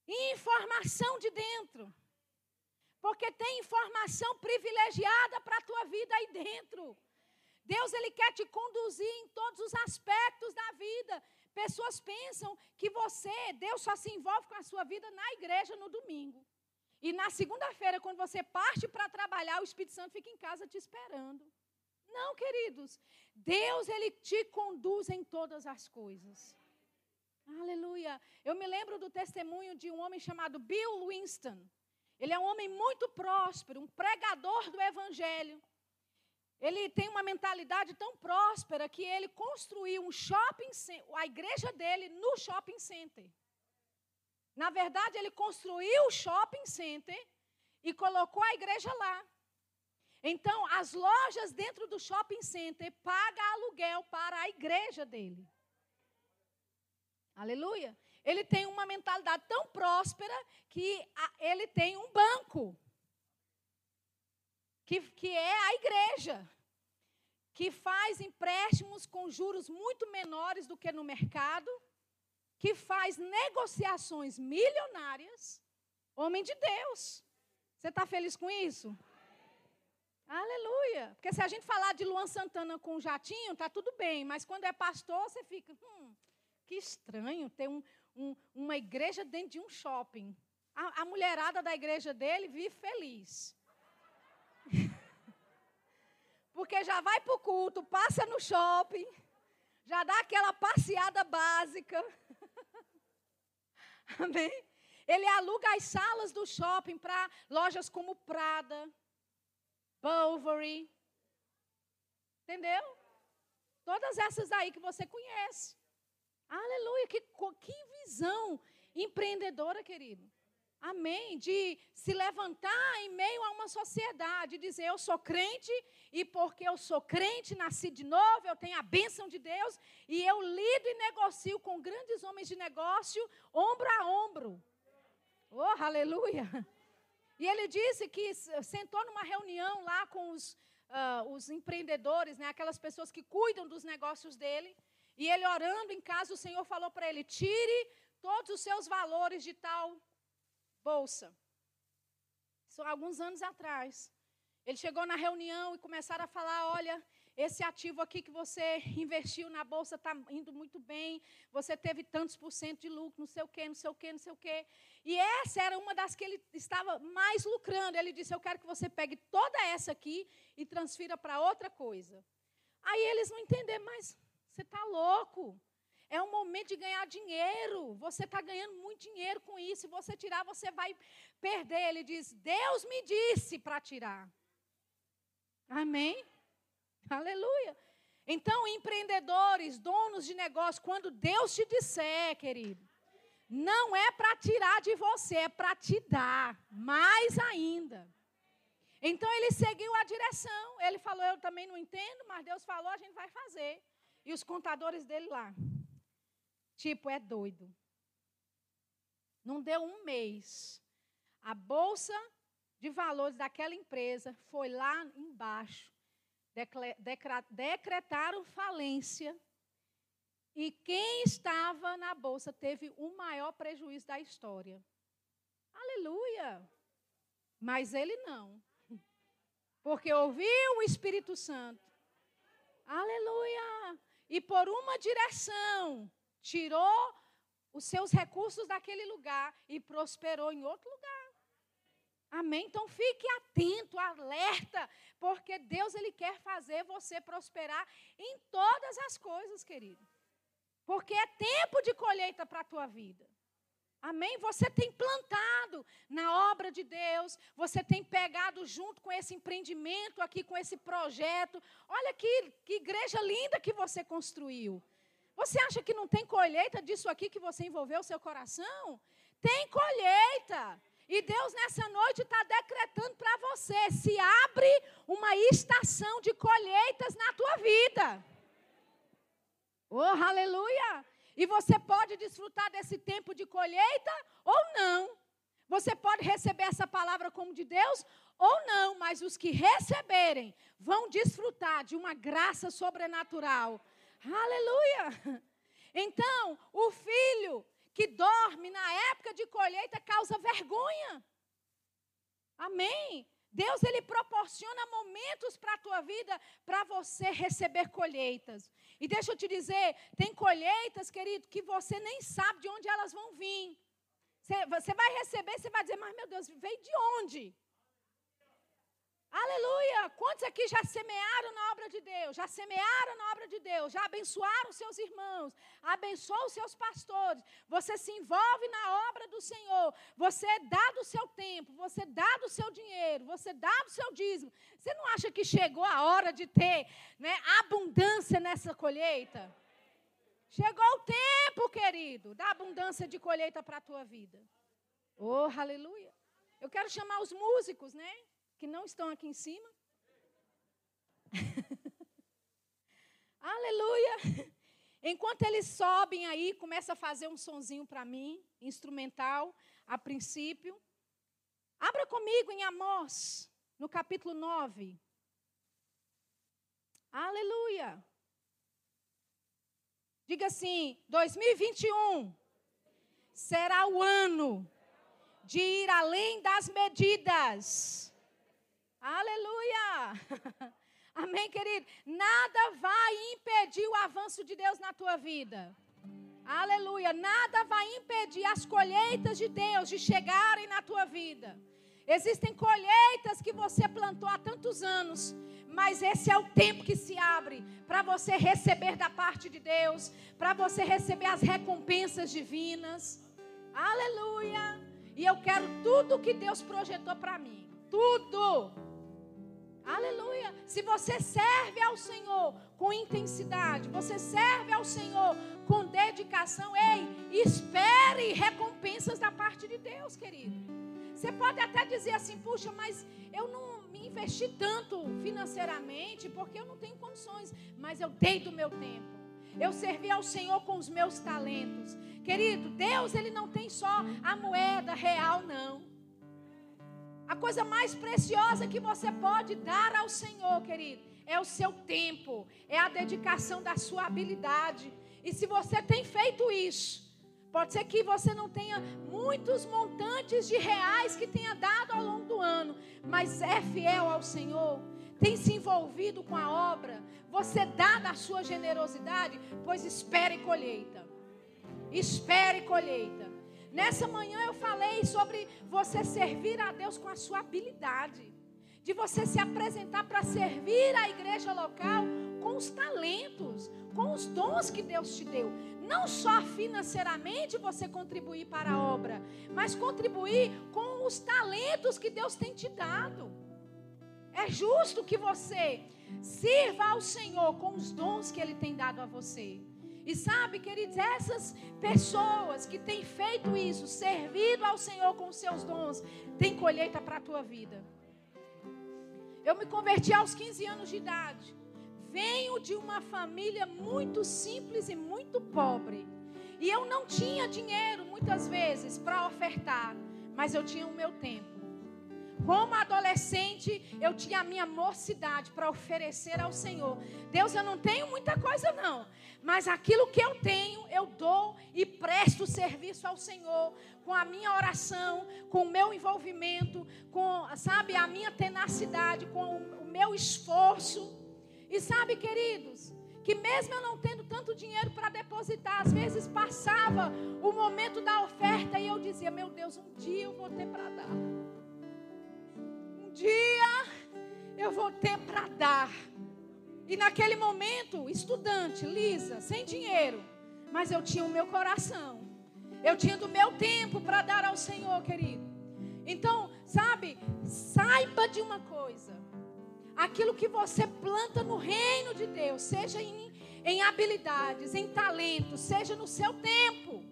informação de dentro. Porque tem informação privilegiada para a tua vida aí dentro. Deus ele quer te conduzir em todos os aspectos da vida. Pessoas pensam que você, Deus só se envolve com a sua vida na igreja no domingo. E na segunda-feira, quando você parte para trabalhar, o Espírito Santo fica em casa te esperando. Não, queridos. Deus, ele te conduz em todas as coisas. Aleluia. Eu me lembro do testemunho de um homem chamado Bill Winston. Ele é um homem muito próspero, um pregador do evangelho. Ele tem uma mentalidade tão próspera que ele construiu um shopping, a igreja dele no shopping center. Na verdade, ele construiu o shopping center e colocou a igreja lá. Então, as lojas dentro do shopping center pagam aluguel para a igreja dele. Aleluia. Ele tem uma mentalidade tão próspera que ele tem um banco que, que é a igreja, que faz empréstimos com juros muito menores do que no mercado, que faz negociações milionárias, homem de Deus. Você está feliz com isso? Aleluia. Porque se a gente falar de Luan Santana com um jatinho, tá tudo bem. Mas quando é pastor, você fica, hum, que estranho ter um, um, uma igreja dentro de um shopping. A, a mulherada da igreja dele vive feliz. Porque já vai para o culto, passa no shopping, já dá aquela passeada básica. Amém? Ele aluga as salas do shopping para lojas como Prada, Burberry. Entendeu? Todas essas aí que você conhece. Aleluia, que, que visão empreendedora, querido. Amém. De se levantar em meio a uma sociedade, dizer eu sou crente e porque eu sou crente, nasci de novo, eu tenho a bênção de Deus e eu lido e negocio com grandes homens de negócio, ombro a ombro. Oh, aleluia. E ele disse que sentou numa reunião lá com os, uh, os empreendedores, né, aquelas pessoas que cuidam dos negócios dele. E ele orando em casa, o Senhor falou para ele: tire todos os seus valores de tal bolsa. Alguns anos atrás. Ele chegou na reunião e começaram a falar: olha, esse ativo aqui que você investiu na bolsa está indo muito bem, você teve tantos por cento de lucro, não sei o quê, não sei o quê, não sei o quê. E essa era uma das que ele estava mais lucrando. Ele disse: Eu quero que você pegue toda essa aqui e transfira para outra coisa. Aí eles não entenderam, mas você está louco. É um momento de ganhar dinheiro. Você está ganhando muito dinheiro com isso. Se você tirar, você vai perder. Ele diz: Deus me disse para tirar. Amém? Aleluia. Então, empreendedores, donos de negócio, quando Deus te disser, querido, não é para tirar de você, é para te dar mais ainda. Então ele seguiu a direção. Ele falou: Eu também não entendo, mas Deus falou, a gente vai fazer. E os contadores dele lá. Tipo, é doido. Não deu um mês. A bolsa de valores daquela empresa foi lá embaixo. Decretaram falência. E quem estava na bolsa teve o maior prejuízo da história. Aleluia! Mas ele não. Porque ouviu o Espírito Santo. Aleluia! E por uma direção, tirou os seus recursos daquele lugar e prosperou em outro lugar. Amém? Então fique atento, alerta, porque Deus ele quer fazer você prosperar em todas as coisas, querido. Porque é tempo de colheita para a tua vida. Amém? Você tem plantado na obra de Deus, você tem pegado junto com esse empreendimento aqui, com esse projeto. Olha que, que igreja linda que você construiu. Você acha que não tem colheita disso aqui que você envolveu o seu coração? Tem colheita. E Deus nessa noite está decretando para você: se abre uma estação de colheitas na tua vida. Oh, aleluia! E você pode desfrutar desse tempo de colheita ou não. Você pode receber essa palavra como de Deus ou não, mas os que receberem vão desfrutar de uma graça sobrenatural. Aleluia! Então, o filho que dorme na época de colheita causa vergonha. Amém? Deus ele proporciona momentos para a tua vida para você receber colheitas. E deixa eu te dizer, tem colheitas, querido, que você nem sabe de onde elas vão vir. Você vai receber, você vai dizer, mas meu Deus, veio de onde? Aleluia! Quantos aqui já semearam na obra de Deus? Já semearam na obra de Deus? Já abençoaram seus irmãos? Abençoam os seus pastores? Você se envolve na obra do Senhor? Você dá do seu tempo? Você dá do seu dinheiro? Você dá do seu dízimo? Você não acha que chegou a hora de ter né, abundância nessa colheita? Chegou o tempo, querido, da abundância de colheita para a tua vida. Oh, aleluia! Eu quero chamar os músicos, né? Que não estão aqui em cima. Aleluia! Enquanto eles sobem aí, começa a fazer um sonzinho para mim, instrumental, a princípio. Abra comigo em Amós, no capítulo 9. Aleluia! Diga assim: 2021 será o ano de ir além das medidas Aleluia! Amém, querido? Nada vai impedir o avanço de Deus na tua vida. Aleluia! Nada vai impedir as colheitas de Deus de chegarem na tua vida. Existem colheitas que você plantou há tantos anos, mas esse é o tempo que se abre para você receber da parte de Deus, para você receber as recompensas divinas. Aleluia! E eu quero tudo que Deus projetou para mim. Tudo. Aleluia. Se você serve ao Senhor com intensidade, você serve ao Senhor com dedicação, ei, espere recompensas da parte de Deus, querido. Você pode até dizer assim, puxa, mas eu não me investi tanto financeiramente porque eu não tenho condições, mas eu dei do meu tempo. Eu servi ao Senhor com os meus talentos. Querido, Deus ele não tem só a moeda real, não. A coisa mais preciosa que você pode dar ao Senhor, querido, é o seu tempo, é a dedicação da sua habilidade. E se você tem feito isso, pode ser que você não tenha muitos montantes de reais que tenha dado ao longo do ano, mas é fiel ao Senhor, tem se envolvido com a obra, você dá da sua generosidade, pois espere colheita. Espere colheita. Nessa manhã eu falei sobre você servir a Deus com a sua habilidade. De você se apresentar para servir a igreja local com os talentos, com os dons que Deus te deu. Não só financeiramente você contribuir para a obra, mas contribuir com os talentos que Deus tem te dado. É justo que você sirva ao Senhor com os dons que Ele tem dado a você. E sabe, queridos, essas pessoas que têm feito isso, servido ao Senhor com os seus dons, tem colheita para a tua vida. Eu me converti aos 15 anos de idade. Venho de uma família muito simples e muito pobre. E eu não tinha dinheiro muitas vezes para ofertar, mas eu tinha o meu tempo. Como adolescente, eu tinha a minha mocidade para oferecer ao Senhor. Deus, eu não tenho muita coisa não, mas aquilo que eu tenho, eu dou e presto serviço ao Senhor com a minha oração, com o meu envolvimento, com, sabe, a minha tenacidade, com o meu esforço. E sabe, queridos, que mesmo eu não tendo tanto dinheiro para depositar, às vezes passava o momento da oferta e eu dizia: Meu Deus, um dia eu vou ter para dar dia eu vou ter para dar. E naquele momento, estudante, lisa, sem dinheiro, mas eu tinha o meu coração. Eu tinha do meu tempo para dar ao Senhor, querido. Então, sabe, saiba de uma coisa. Aquilo que você planta no reino de Deus, seja em, em habilidades, em talentos, seja no seu tempo,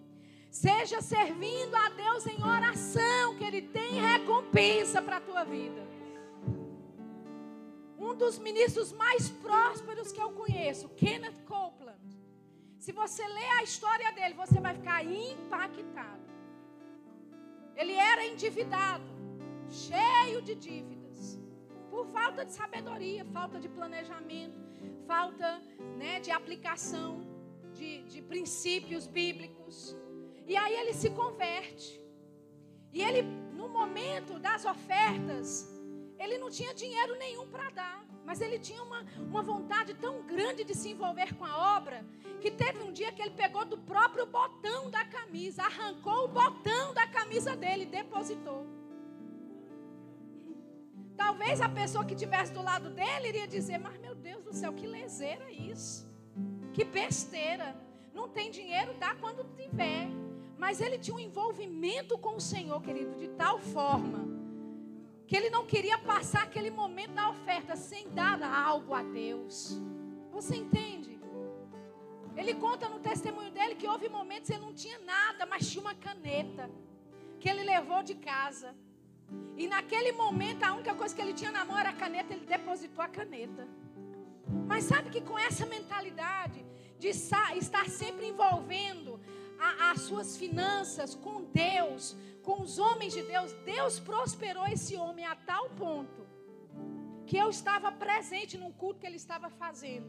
seja servindo a Deus em oração, que Ele tem recompensa para a tua vida um dos ministros mais prósperos que eu conheço, Kenneth Copeland. Se você ler a história dele, você vai ficar impactado. Ele era endividado, cheio de dívidas, por falta de sabedoria, falta de planejamento, falta né, de aplicação de, de princípios bíblicos. E aí ele se converte. E ele, no momento das ofertas, ele não tinha dinheiro nenhum para dar, mas ele tinha uma, uma vontade tão grande de se envolver com a obra, que teve um dia que ele pegou do próprio botão da camisa, arrancou o botão da camisa dele e depositou. Talvez a pessoa que estivesse do lado dele iria dizer: Mas meu Deus do céu, que lezeira isso, que besteira. Não tem dinheiro, dá quando tiver. Mas ele tinha um envolvimento com o Senhor, querido, de tal forma que ele não queria passar aquele momento da oferta sem dar algo a Deus. Você entende? Ele conta no testemunho dele que houve momentos que ele não tinha nada, mas tinha uma caneta que ele levou de casa. E naquele momento a única coisa que ele tinha na mão era a caneta, ele depositou a caneta. Mas sabe que com essa mentalidade de estar sempre envolvendo as suas finanças com Deus, com os homens de Deus, Deus prosperou esse homem a tal ponto que eu estava presente num culto que ele estava fazendo.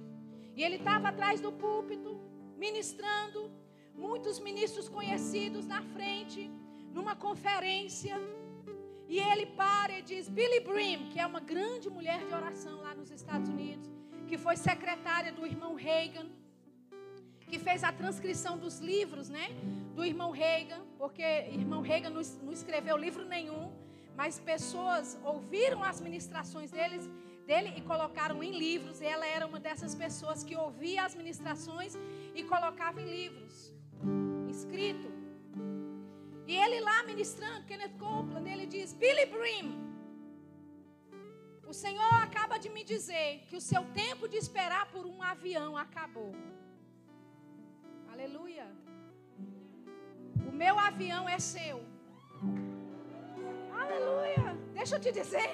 E ele estava atrás do púlpito, ministrando, muitos ministros conhecidos na frente, numa conferência. E ele para e diz: Billy Brim, que é uma grande mulher de oração lá nos Estados Unidos, que foi secretária do irmão Reagan, que fez a transcrição dos livros, né? Do irmão Reagan, porque irmão Reagan não, não escreveu livro nenhum, mas pessoas ouviram as ministrações deles, dele e colocaram em livros. E ela era uma dessas pessoas que ouvia as ministrações e colocava em livros, escrito. E ele lá ministrando, Kenneth Copeland, ele diz: Billy Brim, o Senhor acaba de me dizer que o seu tempo de esperar por um avião acabou. Aleluia. O meu avião é seu. Aleluia. Deixa eu te dizer.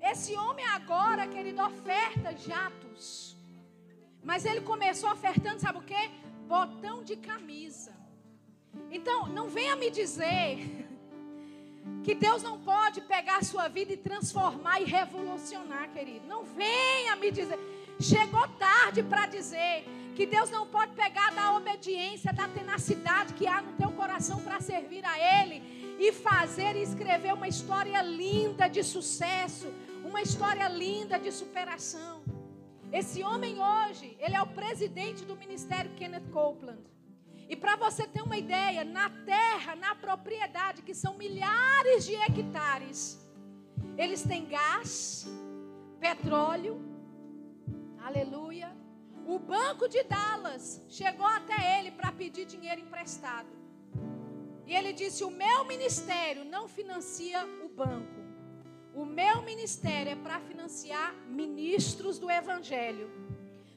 Esse homem agora, querido, oferta jatos. Mas ele começou ofertando, sabe o que? Botão de camisa. Então, não venha me dizer que Deus não pode pegar a sua vida e transformar e revolucionar, querido. Não venha me dizer. Chegou tarde para dizer que Deus não pode pegar da obediência, da tenacidade que há no teu coração para servir a Ele e fazer e escrever uma história linda de sucesso, uma história linda de superação. Esse homem hoje, ele é o presidente do ministério Kenneth Copeland. E para você ter uma ideia, na terra, na propriedade, que são milhares de hectares, eles têm gás, petróleo, aleluia, o banco de Dallas chegou até ele para pedir dinheiro emprestado. E ele disse: O meu ministério não financia o banco. O meu ministério é para financiar ministros do Evangelho.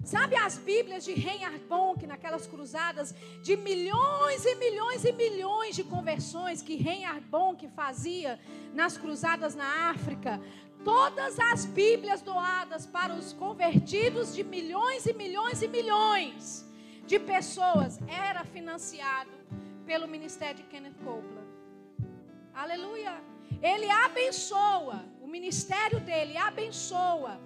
Sabe as Bíblias de Reinhard Bonk, naquelas cruzadas de milhões e milhões e milhões de conversões que Reinhard Bonk fazia nas cruzadas na África? Todas as Bíblias doadas para os convertidos de milhões e milhões e milhões de pessoas era financiado pelo ministério de Kenneth Copeland. Aleluia! Ele abençoa, o ministério dele abençoa,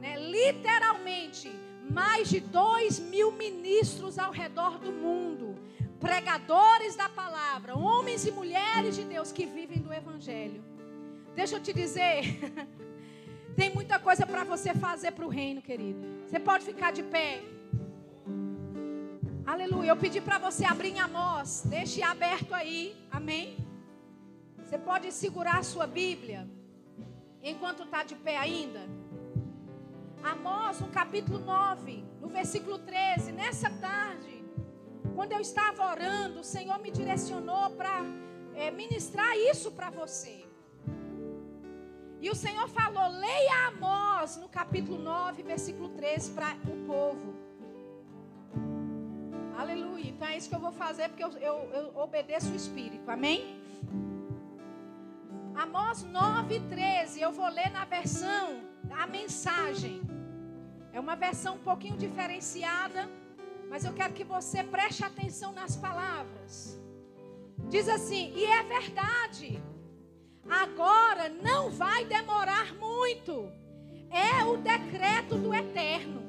né, literalmente mais de dois mil ministros ao redor do mundo, pregadores da palavra, homens e mulheres de Deus que vivem do Evangelho. Deixa eu te dizer, tem muita coisa para você fazer para o reino, querido. Você pode ficar de pé. Aleluia. Eu pedi para você abrir em Amós, deixe aberto aí, amém? Você pode segurar a sua Bíblia enquanto está de pé ainda. Amós, no capítulo 9, no versículo 13, nessa tarde, quando eu estava orando, o Senhor me direcionou para é, ministrar isso para você. E o Senhor falou: leia Amós no capítulo 9, versículo 13, para o povo. Aleluia. Então é isso que eu vou fazer, porque eu, eu, eu obedeço o Espírito. Amém? Amós 9, 13. Eu vou ler na versão a mensagem. É uma versão um pouquinho diferenciada, mas eu quero que você preste atenção nas palavras. Diz assim: e é verdade, agora não vai demorar muito, é o decreto do eterno.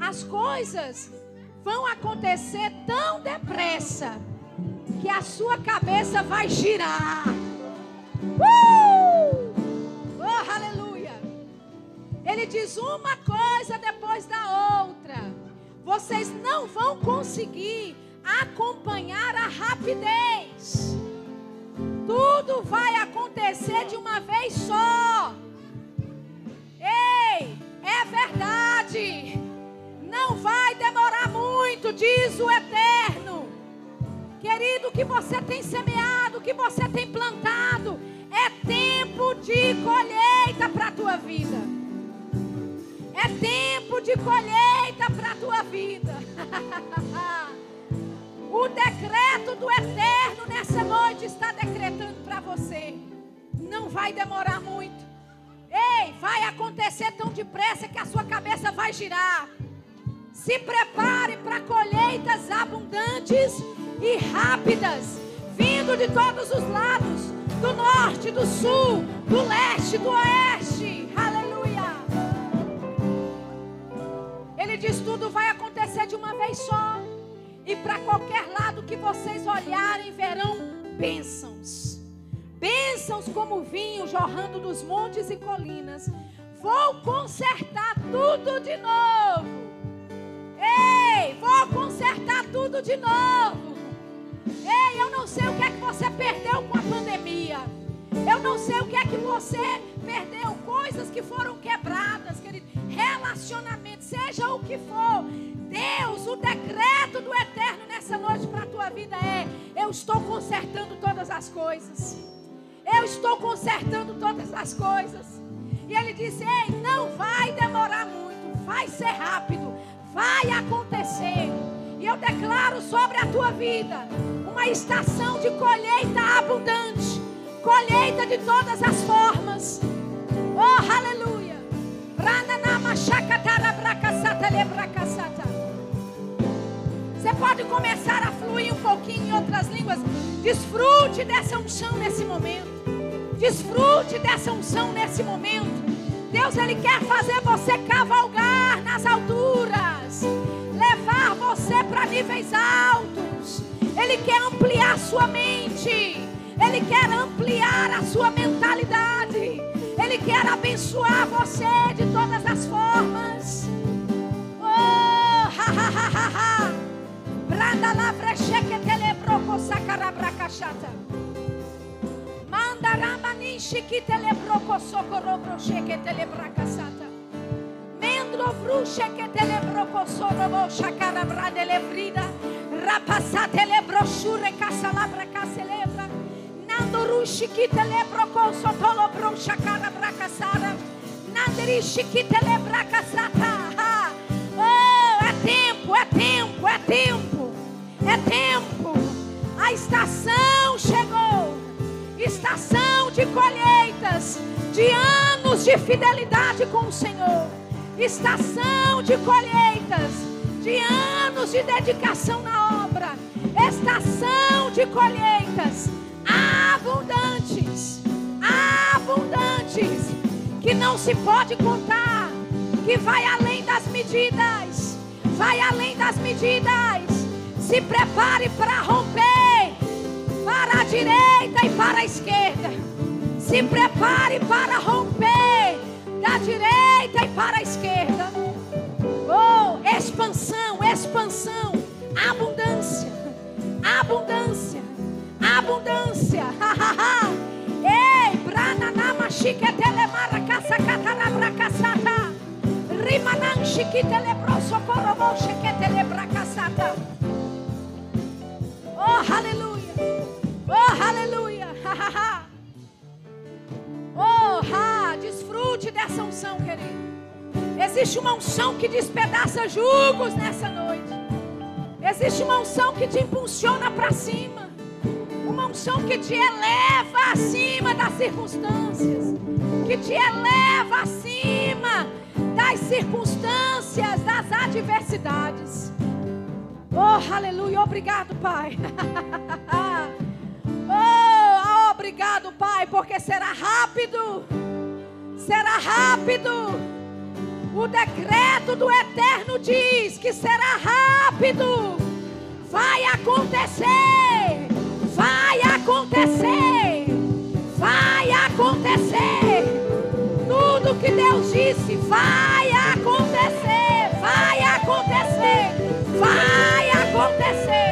As coisas vão acontecer tão depressa que a sua cabeça vai girar. Uh! Oh, aleluia! Ele diz uma coisa depois da outra. Vocês não vão conseguir acompanhar a rapidez. Tudo vai acontecer de uma vez só. Ei, é verdade. Não vai demorar muito, diz o Eterno. Querido, que você tem semeado, que você tem plantado, é tempo de colheita para a tua vida. É tempo de colheita para a tua vida. o decreto do Eterno nessa noite está decretando para você. Não vai demorar muito. Ei, vai acontecer tão depressa que a sua cabeça vai girar. Se prepare para colheitas abundantes e rápidas, vindo de todos os lados do norte, do sul, do leste, do oeste. Aleluia. Ele diz: tudo vai acontecer de uma vez só. E para qualquer lado que vocês olharem, verão bênçãos. Bênçãos como vinho jorrando dos montes e colinas. Vou consertar tudo de novo Ei, vou consertar tudo de novo. Ei, eu não sei o que é que você perdeu com a pandemia. Eu não sei o que é que você perdeu, coisas que foram quebradas, querido. Relacionamento, seja o que for. Deus, o decreto do eterno nessa noite para a tua vida é: eu estou consertando todas as coisas. Eu estou consertando todas as coisas. E ele disse: Ei, não vai demorar muito, vai ser rápido vai acontecer. E eu declaro sobre a tua vida uma estação de colheita abundante colheita de todas as formas. Oh, aleluia. Você pode começar a fluir um pouquinho em outras línguas. Desfrute dessa unção nesse momento. Desfrute dessa unção nesse momento. Deus ele quer fazer você cavalgar nas alturas, levar você para níveis altos. Ele quer ampliar sua mente. Ele quer ampliar a sua mentalidade. Ele quer abençoar você de todas as formas. Oh, ha ha ha ha ha. Branda la breche que te lebrou com sacarabra cachata. Mandaramanishi que telebroko socorro broche que telebraca sata. Mendro bruxe que telebroko sorobo chacarabra de levrida. Rapassa telebroxure casalabra cacelebra. Chiquita lebroco sotolo bro shakara bracasara. Nanderi chiquita lebracasata. Oh, é tempo, é tempo, é tempo. É tempo. A estação chegou. Estação de colheitas, de anos de fidelidade com o Senhor. Estação de colheitas, de anos de dedicação na obra. Estação de colheitas abundantes, abundantes, que não se pode contar, que vai além das medidas, vai além das medidas. Se prepare para romper, para a direita e para a esquerda. Se prepare para romper. Da direita e para a esquerda. Oh, expansão, expansão, abundância, abundância abundância. Ei, brananama chiquetelemara caçacatalabra caçata. Rimanan chiquitelebroso corobo chiquetelebra caçata. Oh, aleluia. Oh, aleluia. Oh, ha, desfrute dessa unção, querido. Existe uma unção que despedaça julgos nessa noite. Existe uma unção que te impulsiona para cima uma unção que te eleva acima das circunstâncias, que te eleva acima das circunstâncias, das adversidades. Oh, aleluia, obrigado, Pai. oh, obrigado, Pai, porque será rápido, será rápido. O decreto do Eterno diz que será rápido, vai acontecer vai acontecer. Vai acontecer. Tudo que Deus disse vai acontecer. Vai acontecer. Vai acontecer.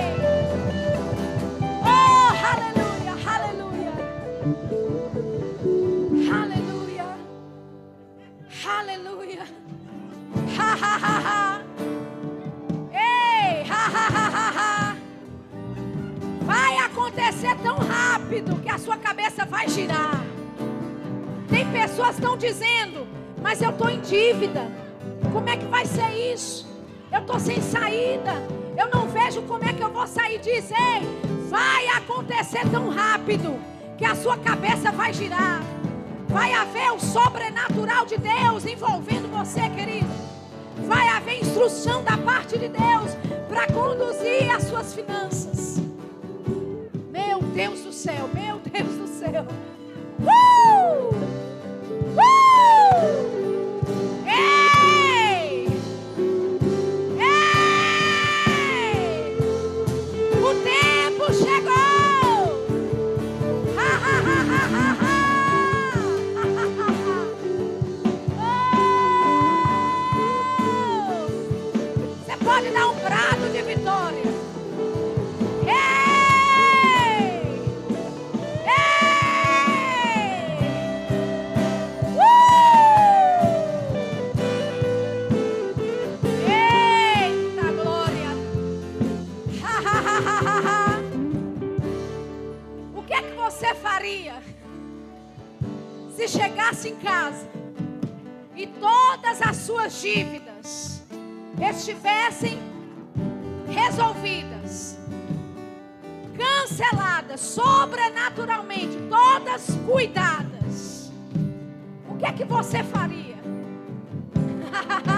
Oh, aleluia, aleluia. Aleluia. Aleluia. Ha ha ha ha. Acontecer tão rápido que a sua cabeça vai girar. Tem pessoas que estão dizendo, mas eu estou em dívida. Como é que vai ser isso? Eu estou sem saída. Eu não vejo como é que eu vou sair disso. Ei, vai acontecer tão rápido que a sua cabeça vai girar. Vai haver o sobrenatural de Deus envolvendo você, querido. Vai haver instrução da parte de Deus para conduzir as suas finanças. Deus do céu, meu Deus do céu. Uh! Uh! Se chegasse em casa e todas as suas dívidas estivessem resolvidas, canceladas sobrenaturalmente, todas cuidadas? O que é que você faria?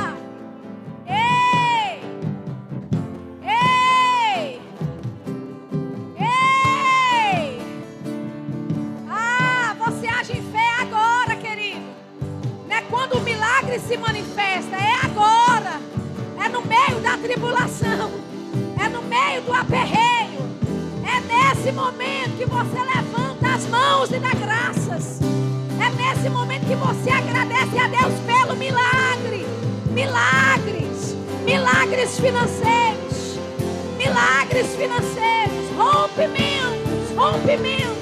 se manifesta é agora, é no meio da tribulação, é no meio do aperreio, é nesse momento que você levanta as mãos e dá graças, é nesse momento que você agradece a Deus pelo milagre, milagres, milagres financeiros, milagres financeiros, rompimentos, rompimentos.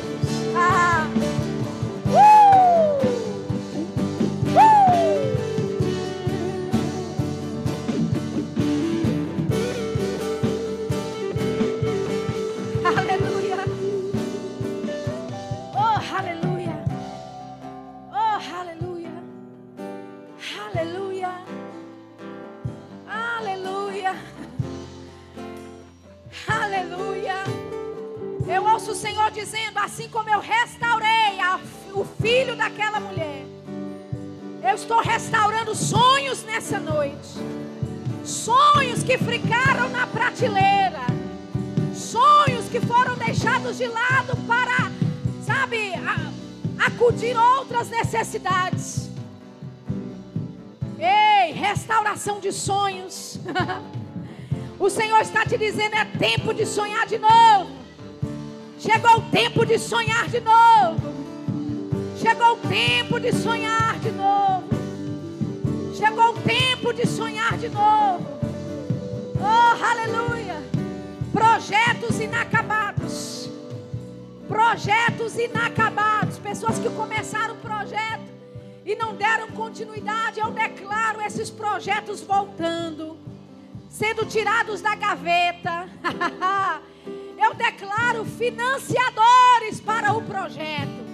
Sonhar de novo. Chegou o tempo de sonhar de novo. Chegou o tempo de sonhar de novo. Oh, aleluia. Projetos inacabados. Projetos inacabados. Pessoas que começaram o projeto e não deram continuidade, eu declaro esses projetos voltando, sendo tirados da gaveta. eu declaro financiadores para o projeto,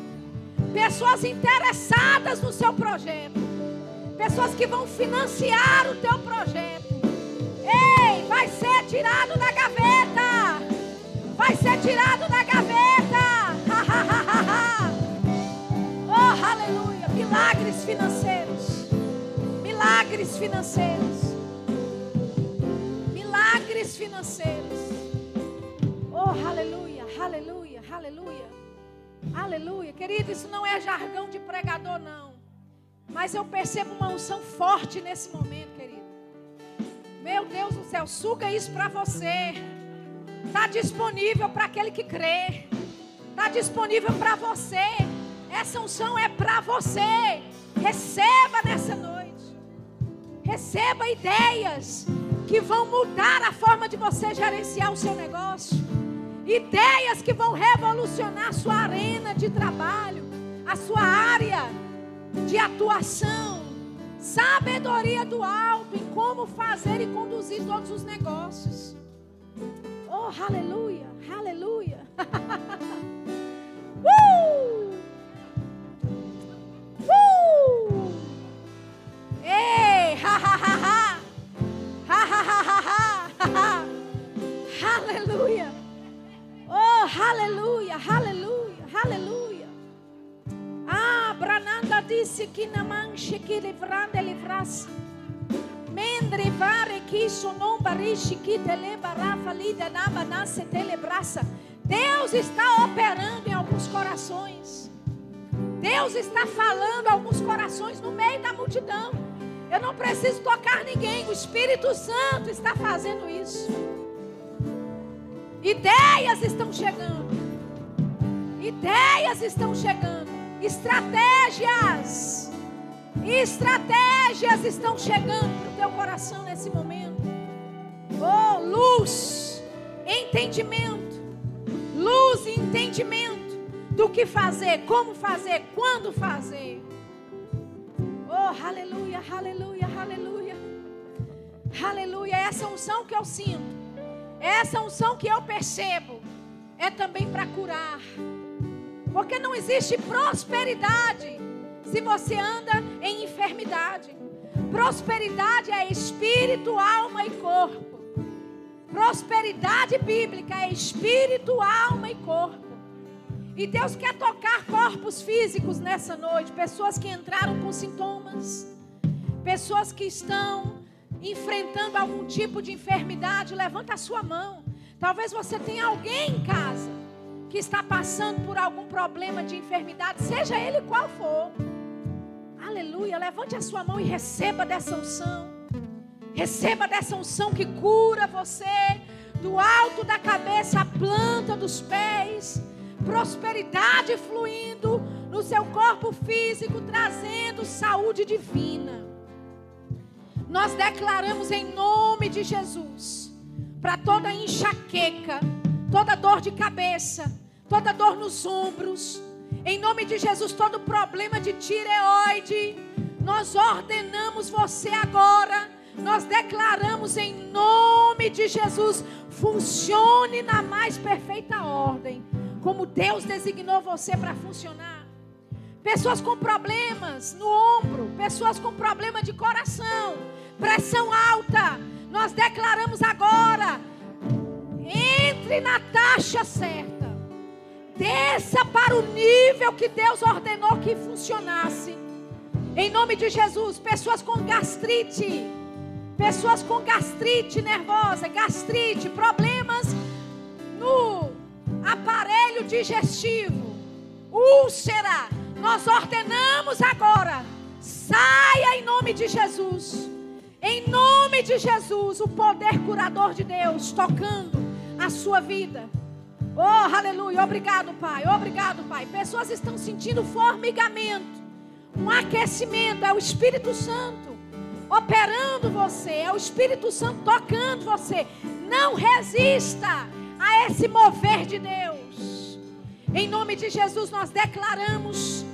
pessoas interessadas no seu projeto, pessoas que vão financiar o teu projeto. Ei, vai ser tirado da gaveta, vai ser tirado da gaveta. oh, aleluia milagres financeiros. Milagres financeiros. Milagres financeiros. Aleluia, aleluia, aleluia. Aleluia. Querido, isso não é jargão de pregador, não. Mas eu percebo uma unção forte nesse momento, querido. Meu Deus do céu, suga isso para você. Está disponível para aquele que crê. Está disponível para você. Essa unção é para você. Receba nessa noite. Receba ideias que vão mudar a forma de você gerenciar o seu negócio. Ideias que vão revolucionar a sua arena de trabalho, a sua área de atuação. Sabedoria do alto em como fazer e conduzir todos os negócios. Oh, aleluia, aleluia. uh! Uh! Ei, ha ha ha ha. Ha ha ha ha ha. Aleluia. Aleluia, aleluia, aleluia. Ah, Brananda disse que na manche que livrando livrasse. Mendre vare que sonom barishi que telebarafa lida naba nasce telebraça. Deus está operando em alguns corações. Deus está falando a alguns corações no meio da multidão. Eu não preciso tocar ninguém, o Espírito Santo está fazendo isso. Ideias estão chegando. Ideias estão chegando. Estratégias. Estratégias estão chegando para o teu coração nesse momento. Oh, luz, entendimento. Luz e entendimento do que fazer, como fazer, quando fazer. Oh, aleluia, aleluia, aleluia. Aleluia. Essa unção que eu sinto, essa unção que eu percebo, é também para curar. Porque não existe prosperidade se você anda em enfermidade. Prosperidade é espírito, alma e corpo. Prosperidade bíblica é espírito, alma e corpo. E Deus quer tocar corpos físicos nessa noite, pessoas que entraram com sintomas, pessoas que estão enfrentando algum tipo de enfermidade, levanta a sua mão. Talvez você tenha alguém em casa que está passando por algum problema de enfermidade, seja ele qual for. Aleluia, levante a sua mão e receba dessa unção. Receba dessa unção que cura você do alto da cabeça à planta dos pés prosperidade fluindo no seu corpo físico, trazendo saúde divina. Nós declaramos em nome de Jesus, para toda enxaqueca, toda dor de cabeça, toda dor nos ombros, em nome de Jesus, todo problema de tireoide, nós ordenamos você agora, nós declaramos em nome de Jesus, funcione na mais perfeita ordem como Deus designou você para funcionar. Pessoas com problemas no ombro, pessoas com problema de coração, pressão alta. Nós declaramos agora: entre na taxa certa, desça para o nível que Deus ordenou que funcionasse. Em nome de Jesus, pessoas com gastrite, pessoas com gastrite nervosa, gastrite, problemas no aparelho digestivo, úlcera, nós ordenamos agora, saia em nome de Jesus. Em nome de Jesus, o poder curador de Deus tocando a sua vida. Oh, aleluia. Obrigado, Pai. Obrigado, Pai. Pessoas estão sentindo formigamento, um aquecimento. É o Espírito Santo operando você. É o Espírito Santo tocando você. Não resista a esse mover de Deus. Em nome de Jesus, nós declaramos.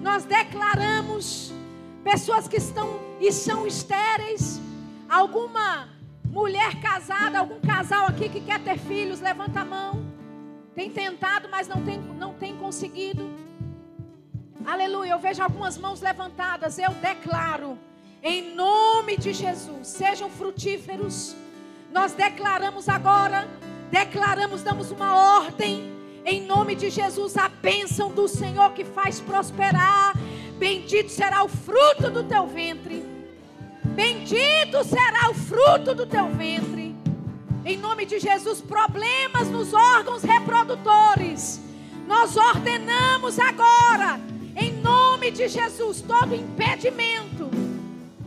Nós declaramos pessoas que estão e são estéreis. Alguma mulher casada, algum casal aqui que quer ter filhos, levanta a mão. Tem tentado, mas não tem, não tem conseguido. Aleluia. Eu vejo algumas mãos levantadas. Eu declaro, em nome de Jesus, sejam frutíferos. Nós declaramos agora, declaramos, damos uma ordem. Em nome de Jesus, a bênção do Senhor que faz prosperar Bendito será o fruto do teu ventre. Bendito será o fruto do teu ventre. Em nome de Jesus, problemas nos órgãos reprodutores. Nós ordenamos agora, em nome de Jesus, todo impedimento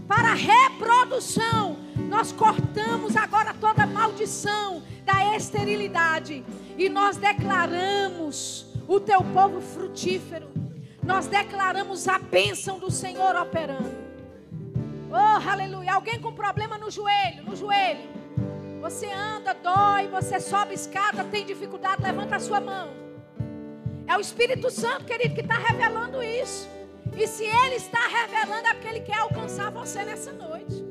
para reprodução. Nós cortamos agora toda maldição da esterilidade e nós declaramos o teu povo frutífero nós declaramos a bênção do Senhor operando. Oh, aleluia. Alguém com problema no joelho, no joelho. Você anda, dói, você sobe escada, tem dificuldade, levanta a sua mão. É o Espírito Santo, querido, que está revelando isso. E se Ele está revelando, é porque Ele quer alcançar você nessa noite.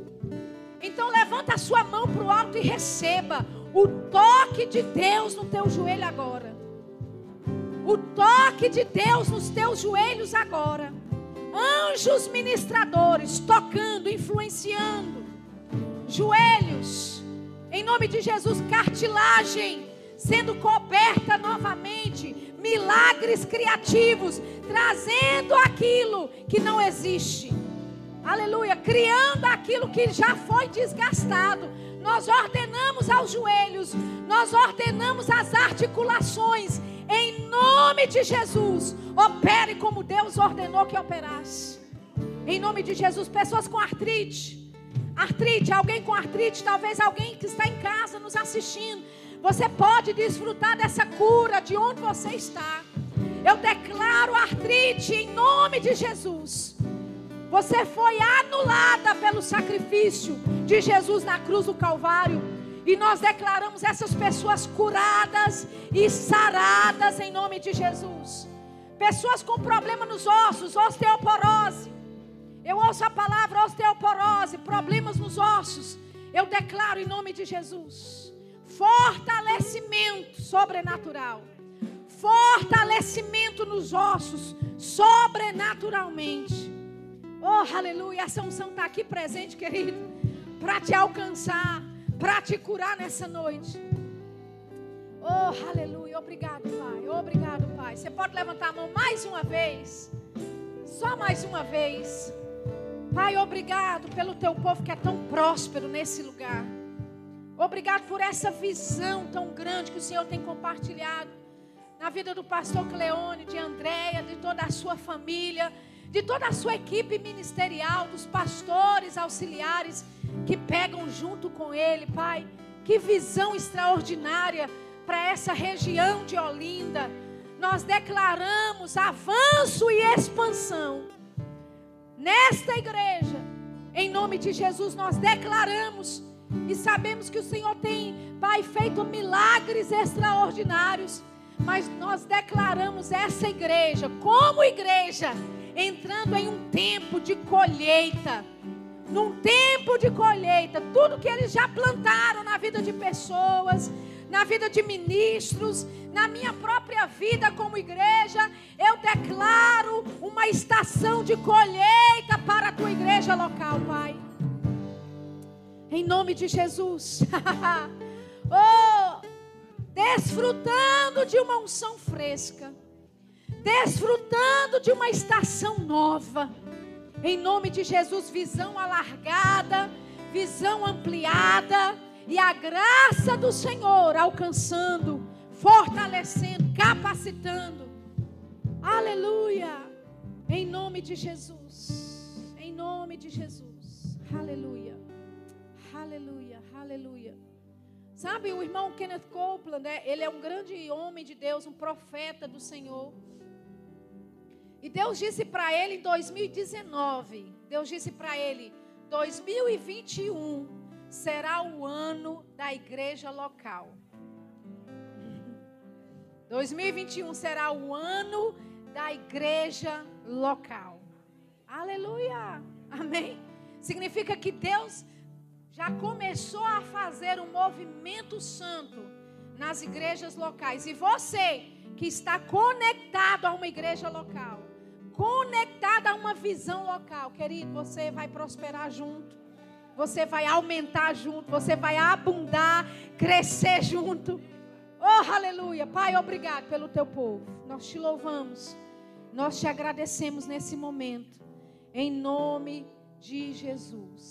Então levanta a sua mão para o alto e receba o toque de Deus no teu joelho agora o toque de Deus nos teus joelhos agora. Anjos ministradores tocando, influenciando. Joelhos, em nome de Jesus, cartilagem sendo coberta novamente. Milagres criativos, trazendo aquilo que não existe. Aleluia, criando aquilo que já foi desgastado. Nós ordenamos aos joelhos, nós ordenamos as articulações em nome de Jesus, opere como Deus ordenou que operasse. Em nome de Jesus, pessoas com artrite. Artrite, alguém com artrite, talvez alguém que está em casa nos assistindo. Você pode desfrutar dessa cura de onde você está. Eu declaro artrite em nome de Jesus. Você foi anulada pelo sacrifício de Jesus na cruz do Calvário. E nós declaramos essas pessoas curadas e saradas em nome de Jesus. Pessoas com problema nos ossos, osteoporose. Eu ouço a palavra osteoporose, problemas nos ossos. Eu declaro em nome de Jesus. Fortalecimento sobrenatural. Fortalecimento nos ossos, sobrenaturalmente. Oh, aleluia. Essa unção está aqui presente, querido, para te alcançar para te curar nessa noite. Oh, aleluia. Obrigado, Pai. Obrigado, Pai. Você pode levantar a mão mais uma vez. Só mais uma vez. Pai, obrigado pelo teu povo que é tão próspero nesse lugar. Obrigado por essa visão tão grande que o Senhor tem compartilhado na vida do pastor Cleone, de Andréia, de toda a sua família, de toda a sua equipe ministerial, dos pastores, auxiliares que pegam junto com ele, Pai. Que visão extraordinária para essa região de Olinda. Nós declaramos avanço e expansão nesta igreja. Em nome de Jesus, nós declaramos e sabemos que o Senhor tem, Pai, feito milagres extraordinários. Mas nós declaramos essa igreja, como igreja, entrando em um tempo de colheita num tempo de colheita, tudo que eles já plantaram na vida de pessoas, na vida de ministros, na minha própria vida como igreja, eu declaro uma estação de colheita para a tua igreja local, Pai. Em nome de Jesus. oh, desfrutando de uma unção fresca. Desfrutando de uma estação nova. Em nome de Jesus, visão alargada, visão ampliada e a graça do Senhor alcançando, fortalecendo, capacitando. Aleluia! Em nome de Jesus. Em nome de Jesus. Aleluia. Aleluia. Aleluia. Sabe, o irmão Kenneth Copeland, né? ele é um grande homem de Deus, um profeta do Senhor. E Deus disse para ele em 2019, Deus disse para ele, 2021 será o ano da igreja local. 2021 será o ano da igreja local. Aleluia. Amém. Significa que Deus já começou a fazer um movimento santo nas igrejas locais. E você que está conectado a uma igreja local, conectado a uma visão local, querido, você vai prosperar junto. Você vai aumentar junto, você vai abundar, crescer junto. Oh, aleluia. Pai, obrigado pelo teu povo. Nós te louvamos. Nós te agradecemos nesse momento. Em nome de Jesus.